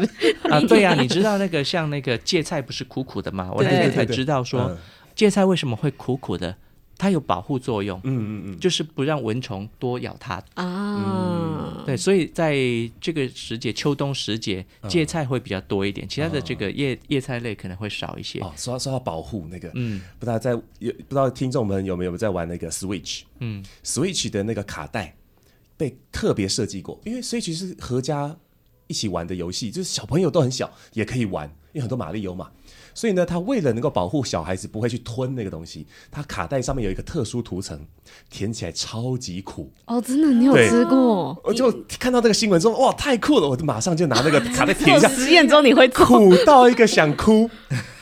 啊，对呀，你知道那个像那个芥菜不是苦苦的吗？我那天才知道说。芥菜为什么会苦苦的？它有保护作用，嗯嗯嗯，就是不让蚊虫多咬它啊。对，所以在这个时节，秋冬时节，芥菜会比较多一点，其他的这个叶叶菜类可能会少一些。哦，说到说到保护那个，嗯，不知道在有不知道听众们有没有在玩那个 Switch？嗯，Switch 的那个卡带被特别设计过，因为 Switch 是合家一起玩的游戏，就是小朋友都很小也可以玩，因为很多马里欧嘛。所以呢，他为了能够保护小孩子不会去吞那个东西，他卡带上面有一个特殊涂层，舔起来超级苦。哦，真的，你有吃过？我就看到这个新闻之后，哇，太酷了！我就马上就拿那个卡带 <laughs> 舔一下。实验中你会苦到一个想哭，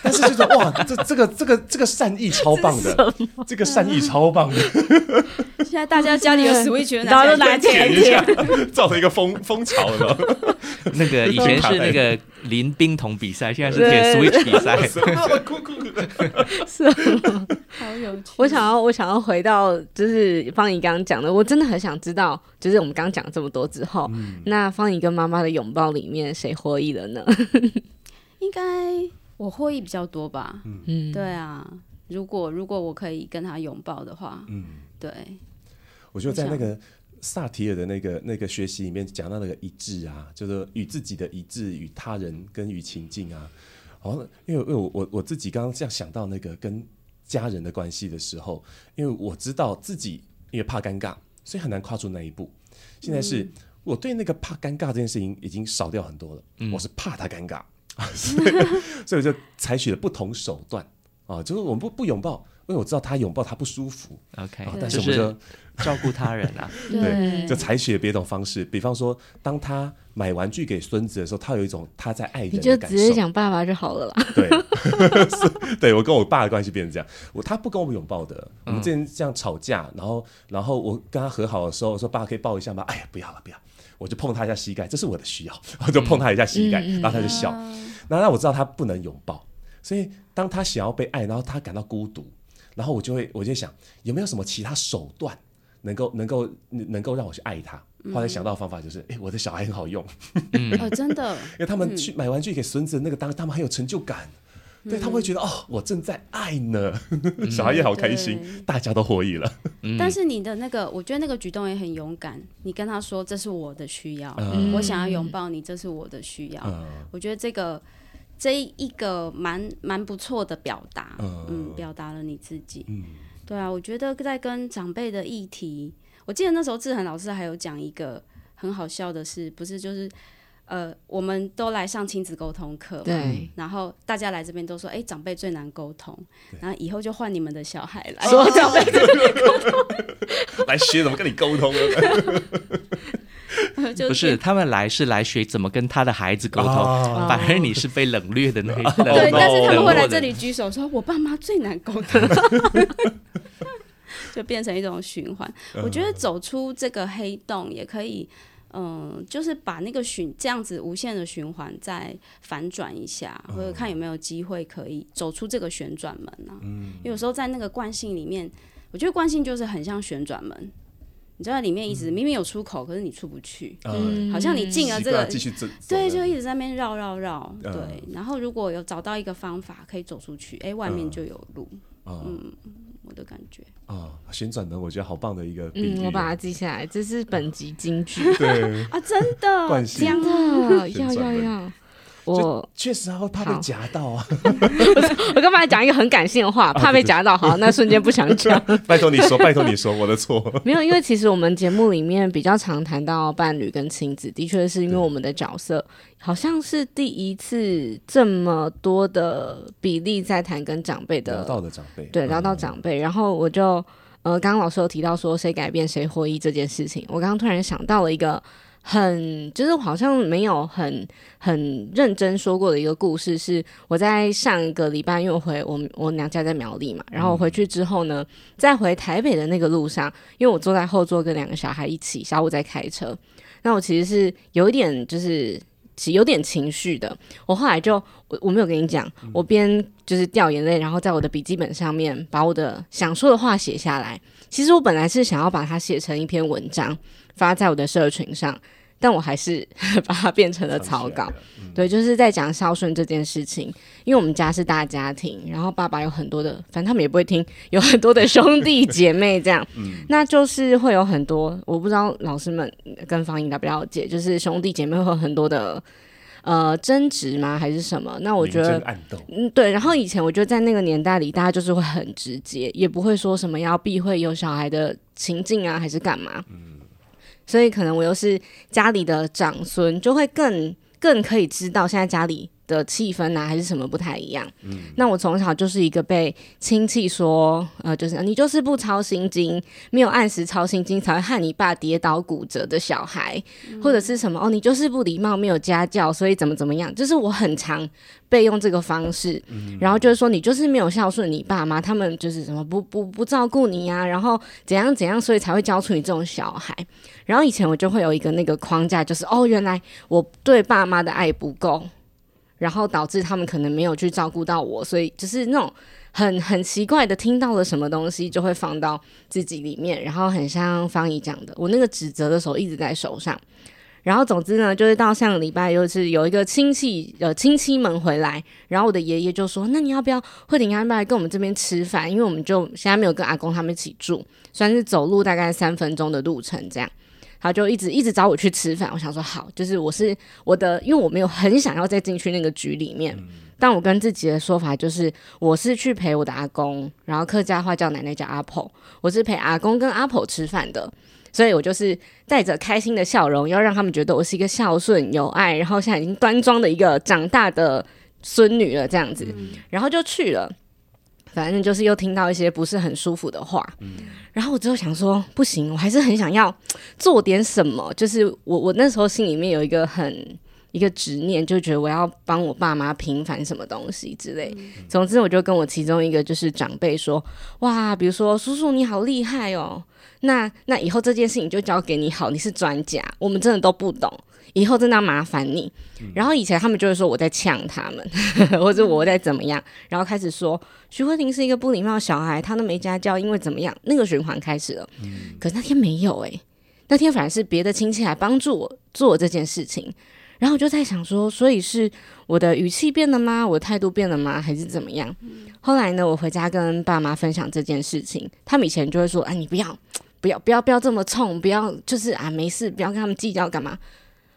但是就说哇，这这个这个这个善意超棒的，这个善意超棒的。现在大家家里有 Switch，大家都拿起来舔，造成一个风风潮了。那个以前是那个林冰桶比赛，现在是舔 Switch 比赛。是？好有趣。我想要，我想要回到就是方怡刚刚讲的，我真的很想知道，就是我们刚刚讲了这么多之后，嗯、那方怡跟妈妈的拥抱里面谁获益了呢？<laughs> 应该我获益比较多吧。嗯，对啊。如果如果我可以跟他拥抱的话，嗯，对。我觉得在那个萨提尔的那个那个学习里面讲到那个一致啊，就是与自己的一致，与他人跟与情境啊。哦，因为因为我我我自己刚刚这样想到那个跟家人的关系的时候，因为我知道自己因为怕尴尬，所以很难跨出那一步。现在是我对那个怕尴尬这件事情已经少掉很多了，嗯、我是怕他尴尬，所 <laughs> 以所以我就采取了不同手段。啊，就是我们不不拥抱，因为我知道他拥抱他不舒服。OK，但是我们就照顾他人啊，<laughs> 对，就采取了别种方式。比方说，当他买玩具给孙子的时候，他有一种他在爱人的感受。你就直接讲爸爸就好了啦。<laughs> 对，对我跟我爸的关系变成这样。我他不跟我们拥抱的，我们之前这样吵架，然后然后我跟他和好的时候，我说爸可以抱一下吗？哎呀，不要了，不要。我就碰他一下膝盖，这是我的需要，<laughs> 我就碰他一下膝盖，然后他就笑。那那我知道他不能拥抱。所以，当他想要被爱，然后他感到孤独，然后我就会，我就想，有没有什么其他手段能够，能够，能够让我去爱他？后来想到的方法就是，哎、嗯欸，我的小孩很好用，嗯、哦，真的，<laughs> 因为他们去买玩具给孙子，那个当他们很有成就感，嗯、对他们会觉得，哦，我正在爱呢，嗯、<laughs> 小孩也好开心，大家都获益了。嗯、但是你的那个，我觉得那个举动也很勇敢，你跟他说这是我的需要，嗯、我想要拥抱你，这是我的需要，嗯、我觉得这个。这一个蛮蛮不错的表达，嗯，嗯，表达了你自己，嗯，对啊，我觉得在跟长辈的议题，我记得那时候志恒老师还有讲一个很好笑的事，不是就是，呃，我们都来上亲子沟通课，对，然后大家来这边都说，哎，长辈最难沟通，然后以后就换你们的小孩来。说长辈最难沟通，来学怎么跟你沟通了。<laughs> 不是，他们来是来学怎么跟他的孩子沟通，啊、反而你是被冷略的那一个。对，但是他们会来这里举手说：“我爸妈最难沟通。<laughs> ” <laughs> 就变成一种循环。我觉得走出这个黑洞也可以，嗯、呃，就是把那个循这样子无限的循环再反转一下，或者看有没有机会可以走出这个旋转门呢、啊？嗯，有时候在那个惯性里面，我觉得惯性就是很像旋转门。你知道里面一直明明有出口，可是你出不去，嗯好像你进了这个，对，就一直在那边绕绕绕，对。然后如果有找到一个方法可以走出去，哎，外面就有路。嗯，我的感觉。啊，旋转的，我觉得好棒的一个比喻。嗯，我把它记下来，这是本集金句。<laughs> 对啊，真的，真的，要要要。我确实会怕被夹到啊！<laughs> 我刚才讲一个很感性的话，怕被夹到，好，那瞬间不想讲。<laughs> 拜托你说，拜托你说，我的错。<laughs> 没有，因为其实我们节目里面比较常谈到伴侣跟亲子，的确是因为我们的角色好像是第一次这么多的比例在谈跟长辈的聊到的长辈，对，聊到长辈。然后我就呃，刚刚老师有提到说谁改变谁获益这件事情，我刚刚突然想到了一个。很就是好像没有很很认真说过的一个故事，是我在上一个礼拜，因为我回我我娘家在苗栗嘛，然后我回去之后呢，在回台北的那个路上，因为我坐在后座跟两个小孩一起，小五在开车，那我其实是有一点就是其有点情绪的，我后来就我我没有跟你讲，我边就是掉眼泪，然后在我的笔记本上面把我的想说的话写下来。其实我本来是想要把它写成一篇文章。发在我的社群上，但我还是 <laughs> 把它变成了草稿。嗯、对，就是在讲孝顺这件事情。因为我们家是大家庭，然后爸爸有很多的，反正他们也不会听，<laughs> 有很多的兄弟姐妹这样。嗯、那就是会有很多，我不知道老师们跟芳宜了不了解，就是兄弟姐妹会有很多的呃争执吗？还是什么？那我觉得，嗯，对。然后以前我觉得在那个年代里，大家就是会很直接，也不会说什么要避讳有小孩的情境啊，还是干嘛。嗯所以可能我又是家里的长孙，就会更更可以知道现在家里的气氛啊，还是什么不太一样。嗯，那我从小就是一个被亲戚说，呃，就是你就是不操心经，没有按时操心经，才会害你爸跌倒骨折的小孩，嗯、或者是什么哦，你就是不礼貌，没有家教，所以怎么怎么样，就是我很常被用这个方式，嗯、然后就是说你就是没有孝顺你爸妈，他们就是什么不不不照顾你呀、啊，然后怎样怎样，所以才会教出你这种小孩。然后以前我就会有一个那个框架，就是哦，原来我对爸妈的爱不够。然后导致他们可能没有去照顾到我，所以就是那种很很奇怪的，听到了什么东西就会放到自己里面，然后很像芳宜讲的，我那个指责的手一直在手上。然后总之呢，就是到上个礼拜又是有一个亲戚呃亲戚们回来，然后我的爷爷就说：“那你要不要慧玲要不要来跟我们这边吃饭？因为我们就现在没有跟阿公他们一起住，算是走路大概三分钟的路程这样。”他就一直一直找我去吃饭，我想说好，就是我是我的，因为我没有很想要再进去那个局里面，嗯、但我跟自己的说法就是，我是去陪我的阿公，然后客家话叫奶奶叫阿婆，我是陪阿公跟阿婆吃饭的，所以我就是带着开心的笑容，要让他们觉得我是一个孝顺有爱，然后现在已经端庄的一个长大的孙女了这样子，嗯、然后就去了。反正就是又听到一些不是很舒服的话，嗯、然后我之后想说不行，我还是很想要做点什么。就是我我那时候心里面有一个很一个执念，就觉得我要帮我爸妈平反什么东西之类。嗯、总之，我就跟我其中一个就是长辈说，哇，比如说叔叔你好厉害哦，那那以后这件事情就交给你好，你是专家，我们真的都不懂。以后真的要麻烦你，然后以前他们就会说我在呛他们，<laughs> 或者我在怎么样，然后开始说徐慧婷是一个不礼貌小孩，他都没家教，因为怎么样，那个循环开始了。可是那天没有诶、欸，那天反而是别的亲戚来帮助我做这件事情，然后我就在想说，所以是我的语气变了吗？我的态度变了吗？还是怎么样？后来呢，我回家跟爸妈分享这件事情，他们以前就会说，哎，你不要，<tsk> 不要，不要，不要这么冲，不要，就是啊，没事，不要跟他们计较干嘛。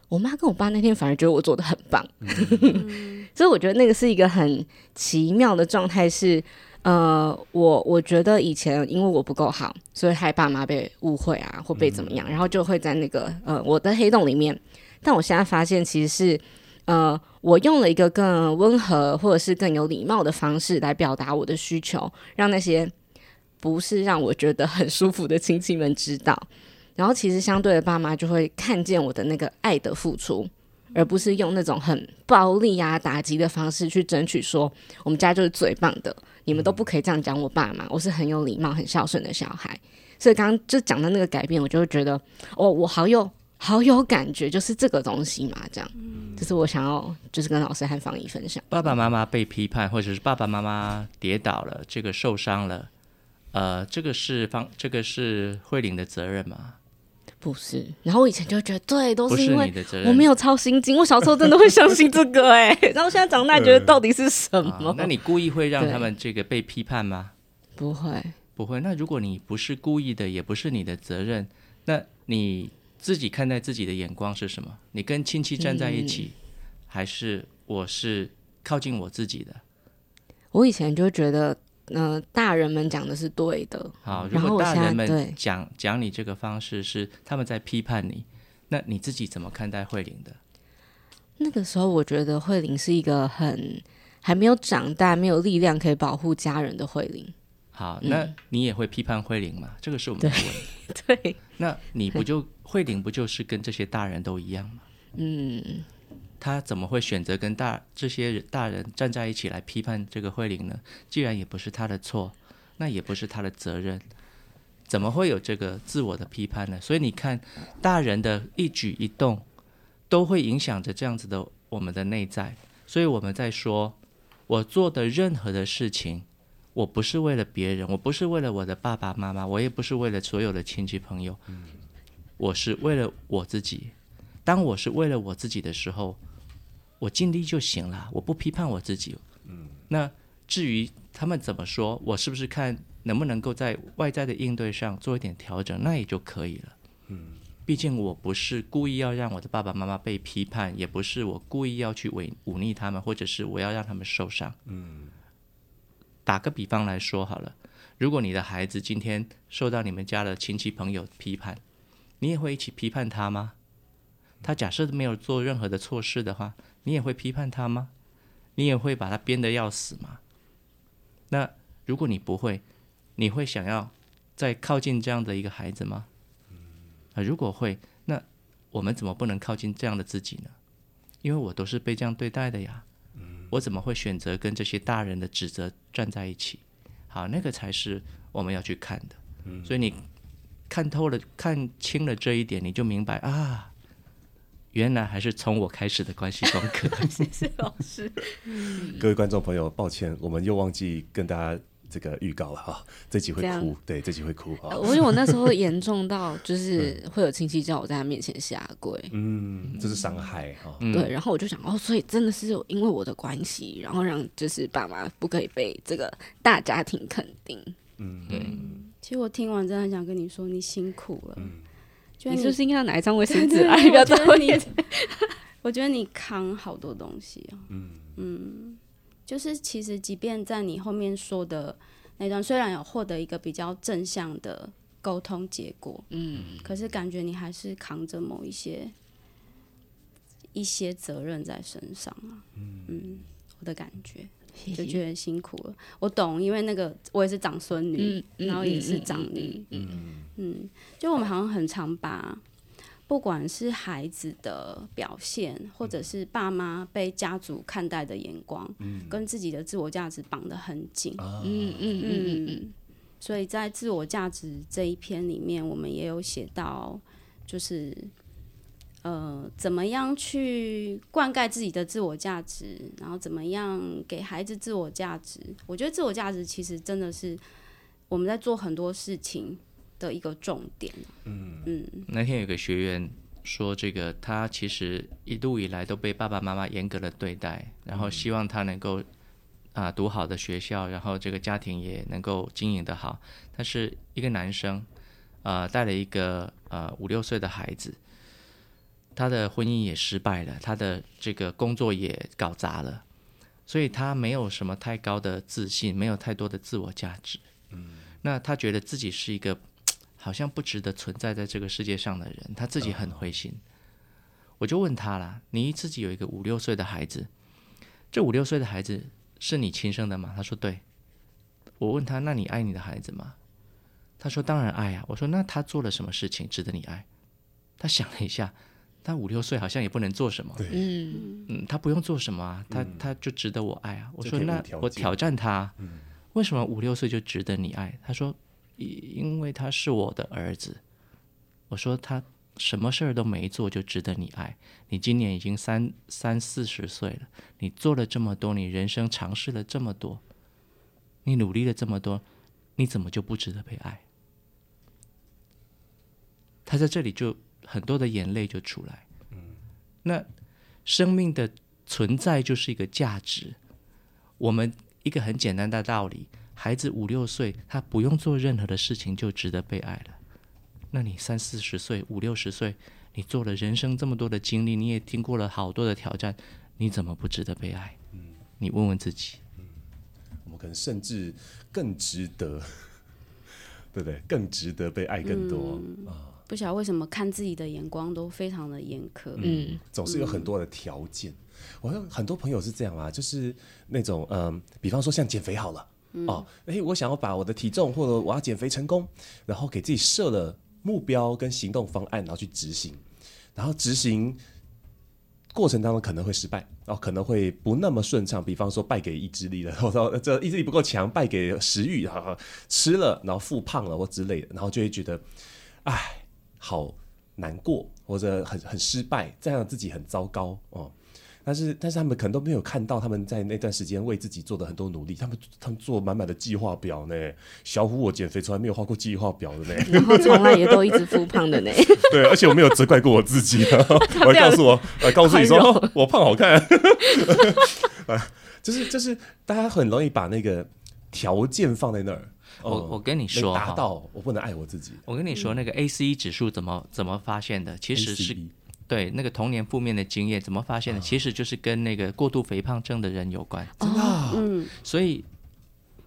我妈跟我爸那天反而觉得我做的很棒，嗯、所以我觉得那个是一个很奇妙的状态。是呃，我我觉得以前因为我不够好，所以害爸妈被误会啊，或被怎么样，嗯、然后就会在那个呃我的黑洞里面。但我现在发现，其实是呃我用了一个更温和或者是更有礼貌的方式来表达我的需求，让那些不是让我觉得很舒服的亲戚们知道。然后其实相对的，爸妈就会看见我的那个爱的付出，而不是用那种很暴力啊、打击的方式去争取说我们家就是最棒的，你们都不可以这样讲我爸妈，我是很有礼貌、很孝顺的小孩。所以刚刚就讲的那个改变，我就会觉得哦，我好有好有感觉，就是这个东西嘛，这样，这是我想要就是跟老师和方姨分享。爸爸妈妈被批判，或者是爸爸妈妈跌倒了，这个受伤了，呃，这个是方，这个是慧玲的责任吗？不是，然后我以前就觉得，对，都是因为我没有操心经。我小时候真的会相信这个、欸，哎，然后现在长大觉得到底是什么？呃啊、那你故意会让他们这个被批判吗？不会，不会。那如果你不是故意的，也不是你的责任，那你自己看待自己的眼光是什么？你跟亲戚站在一起，嗯、还是我是靠近我自己的？我以前就觉得。呃，大人们讲的是对的。好，如果大人们讲讲你这个方式是他们在批判你，那你自己怎么看待慧玲的？那个时候，我觉得慧玲是一个很还没有长大、没有力量可以保护家人的慧玲。好，那你也会批判慧玲吗？这个是我们的问题。<laughs> 对，对那你不就慧玲不就是跟这些大人都一样吗？嗯。他怎么会选择跟大这些大人站在一起来批判这个慧玲呢？既然也不是他的错，那也不是他的责任，怎么会有这个自我的批判呢？所以你看，大人的一举一动都会影响着这样子的我们的内在。所以我们在说，我做的任何的事情，我不是为了别人，我不是为了我的爸爸妈妈，我也不是为了所有的亲戚朋友，我是为了我自己。当我是为了我自己的时候。我尽力就行了，我不批判我自己。嗯，那至于他们怎么说，我是不是看能不能够在外在的应对上做一点调整，那也就可以了。嗯，毕竟我不是故意要让我的爸爸妈妈被批判，也不是我故意要去违忤逆他们，或者是我要让他们受伤。嗯，打个比方来说好了，如果你的孩子今天受到你们家的亲戚朋友批判，你也会一起批判他吗？他假设没有做任何的错事的话。你也会批判他吗？你也会把他编得要死吗？那如果你不会，你会想要再靠近这样的一个孩子吗？啊，如果会，那我们怎么不能靠近这样的自己呢？因为我都是被这样对待的呀。我怎么会选择跟这些大人的指责站在一起？好，那个才是我们要去看的。所以你看透了、看清了这一点，你就明白啊，原来还是从我开始的关系功课。<laughs> 谢谢老师。<laughs> 各位观众朋友，抱歉，我们又忘记跟大家。这个预告了哈，这集会哭，对，这集会哭啊。我因为我那时候严重到，就是会有亲戚叫我在他面前下跪，嗯，这是伤害哈。对，然后我就想，哦，所以真的是因为我的关系，然后让就是爸妈不可以被这个大家庭肯定。嗯，对。其实我听完真的很想跟你说，你辛苦了。嗯，你是不是应该要拿一张卫生纸？哎，不要在我面前。<laughs> 我觉得你扛好多东西啊。嗯嗯。就是其实，即便在你后面说的那段，虽然有获得一个比较正向的沟通结果，嗯，可是感觉你还是扛着某一些一些责任在身上啊，嗯，嗯，我的感觉就觉得辛苦了。我懂，因为那个我也是长孙女，嗯，然后也是长女，嗯嗯，就我们好像很常把。不管是孩子的表现，或者是爸妈被家族看待的眼光，嗯、跟自己的自我价值绑得很紧。嗯嗯嗯。所以在自我价值这一篇里面，我们也有写到，就是呃，怎么样去灌溉自己的自我价值，然后怎么样给孩子自我价值。我觉得自我价值其实真的是我们在做很多事情的一个重点。嗯嗯，那天有个学员说，这个他其实一路以来都被爸爸妈妈严格的对待，然后希望他能够啊、呃、读好的学校，然后这个家庭也能够经营的好。他是一个男生啊、呃、带了一个呃五六岁的孩子，他的婚姻也失败了，他的这个工作也搞砸了，所以他没有什么太高的自信，没有太多的自我价值。嗯，那他觉得自己是一个。<tsk> 好像不值得存在在这个世界上的人，他自己很灰心。我就问他了：“你自己有一个五六岁的孩子，这五六岁的孩子是你亲生的吗？”他说：“对。”我问他：“那你爱你的孩子吗？”他说：“当然爱啊。”我说：“那他做了什么事情值得你爱？”他想了一下，他五六岁好像也不能做什么。嗯嗯，他不用做什么啊，他他就值得我爱啊。我说：“那我挑战他，为什么五六岁就值得你爱？”他说。因为他是我的儿子，我说他什么事儿都没做就值得你爱。你今年已经三三四十岁了，你做了这么多，你人生尝试了这么多，你努力了这么多，你怎么就不值得被爱？他在这里就很多的眼泪就出来。那生命的存在就是一个价值。我们一个很简单的道理。孩子五六岁，他不用做任何的事情就值得被爱了。那你三四十岁、五六十岁，你做了人生这么多的经历，你也经过了好多的挑战，你怎么不值得被爱？嗯，你问问自己。嗯，我们可能甚至更值得，<laughs> 对不对？更值得被爱更多、嗯、啊！不晓得为什么看自己的眼光都非常的严苛，嗯，总是有很多的条件。嗯、我有很多朋友是这样啊，就是那种嗯，比方说像减肥好了。哦，诶，我想要把我的体重或者我要减肥成功，然后给自己设了目标跟行动方案，然后去执行，然后执行过程当中可能会失败，哦，可能会不那么顺畅。比方说败给意志力了，或者说这意志力不够强，败给食欲，哈哈，吃了然后复胖了或之类的，然后就会觉得，哎，好难过，或者很很失败，这样自己很糟糕哦。但是，但是他们可能都没有看到他们在那段时间为自己做的很多努力。他们他们做满满的计划表呢。小虎，我减肥从来没有画过计划表的呢。<laughs> 然后从来也都一直复胖的呢。<laughs> 对，而且我没有责怪过我自己。<laughs> 我还告诉我，呃，告诉你说，哦，我胖好看。啊，就是就是，大家很容易把那个条件放在那儿。我我跟你说，达到我不能爱我自己。我跟你说，那个 ACE 指数怎么怎么发现的？其实是。对，那个童年负面的经验怎么发现的？其实就是跟那个过度肥胖症的人有关。真的、所以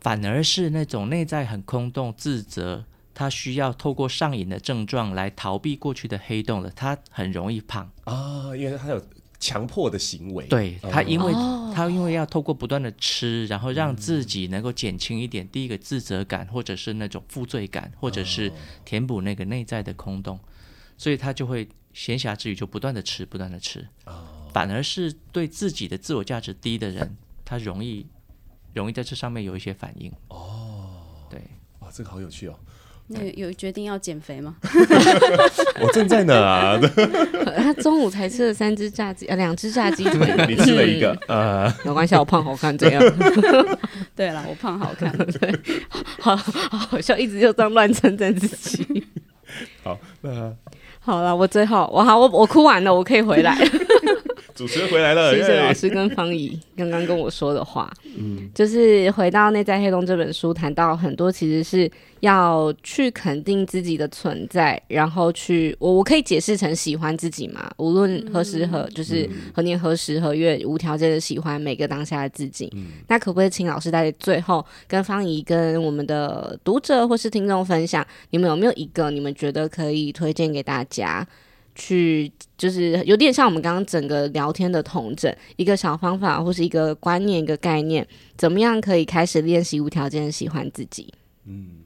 反而是那种内在很空洞、自责，他需要透过上瘾的症状来逃避过去的黑洞了，他很容易胖啊、哦，因为他有强迫的行为。对他，因为、哦、他因为要透过不断的吃，然后让自己能够减轻一点、嗯、第一个自责感，或者是那种负罪感，或者是填补那个内在的空洞，所以他就会闲暇之余就不断的吃，不断的吃。哦、反而是对自己的自我价值低的人，他容易容易在这上面有一些反应。哦，对，哇，这个好有趣哦。那有决定要减肥吗？<laughs> 我正在呢啊！<laughs> 他中午才吃了三只炸鸡，呃，两只炸鸡腿，你吃了一个，呃，没关系，我胖好看这样。<laughs> 对了，我胖好看，对，好好好笑，一直就这样乱称赞自己。好，那好了，我最后我好，我我哭完了，我可以回来。主持人回来了，谢谢老师跟方怡 <laughs> 刚刚跟我说的话。嗯，就是回到《内在黑洞》这本书，谈到很多其实是要去肯定自己的存在，然后去我我可以解释成喜欢自己嘛，无论何时何，就是何年何时何月，无条件的喜欢每个当下的自己。嗯，那可不可以请老师在最后跟方怡跟我们的读者或是听众分享，你们有没有一个你们觉得可以推荐给大家？去就是有点像我们刚刚整个聊天的同整，一个小方法或是一个观念、一个概念，怎么样可以开始练习无条件喜欢自己？嗯，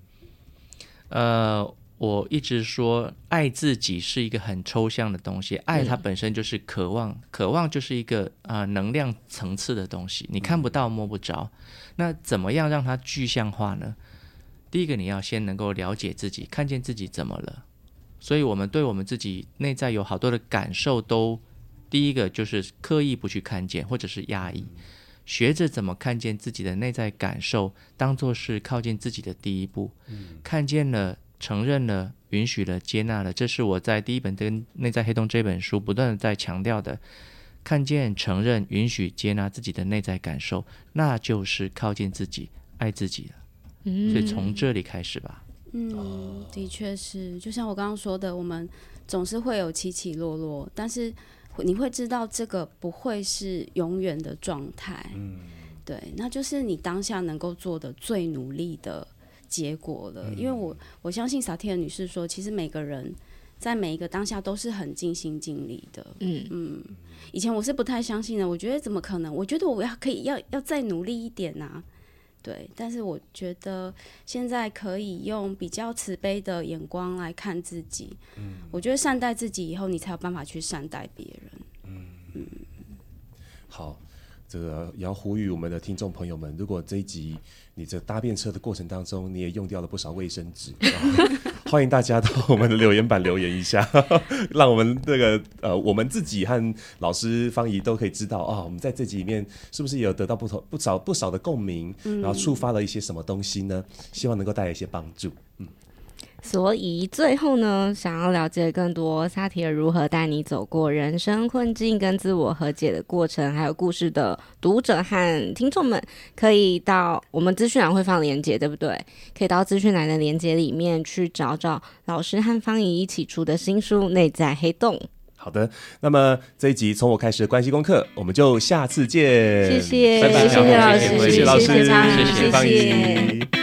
呃，我一直说爱自己是一个很抽象的东西，爱它本身就是渴望，嗯、渴望就是一个啊、呃、能量层次的东西，你看不到摸不着，那怎么样让它具象化呢？第一个，你要先能够了解自己，看见自己怎么了。所以，我们对我们自己内在有好多的感受，都第一个就是刻意不去看见，或者是压抑，学着怎么看见自己的内在感受，当做是靠近自己的第一步。看见了，承认了，允许了，接纳了，这是我在第一本跟《内在黑洞》这本书不断的在强调的。看见、承认、允许、接纳自己的内在感受，那就是靠近自己、爱自己了。所以从这里开始吧。嗯，的确是，就像我刚刚说的，我们总是会有起起落落，但是你会知道这个不会是永远的状态。嗯，对，那就是你当下能够做的最努力的结果了。嗯，因为我我相信萨提尔女士说，其实每个人在每一个当下都是很尽心尽力的。嗯嗯，以前我是不太相信的，我觉得怎么可能？我觉得我要可以要要再努力一点啊。对，但是我觉得现在可以用比较慈悲的眼光来看自己。嗯，我觉得善待自己以后，你才有办法去善待别人。嗯嗯，好，这个也要呼吁我们的听众朋友们，如果这一集你在搭便车的过程当中，你也用掉了不少卫生纸。<laughs> 欢迎大家到我们的留言板留言一下，<laughs> 让我们这个呃，我们自己和老师方怡都可以知道啊、我们在这集里面是不是有得到不同不少不少的共鸣，然后触发了一些什么东西呢？希望能够带来一些帮助。嗯。所以最后呢，想要了解更多萨提尔如何带你走过人生困境跟自我和解的过程，还有故事的读者和听众们，可以到我们资讯栏会放链接，对不对？可以到资讯栏的连接里面去找找老师和方怡一起出的新书《内在黑洞》。好的，那么这一集从我开始的关系功课，我们就下次见。谢谢，拜拜，谢谢老师，谢谢老师，谢谢芳宜。谢谢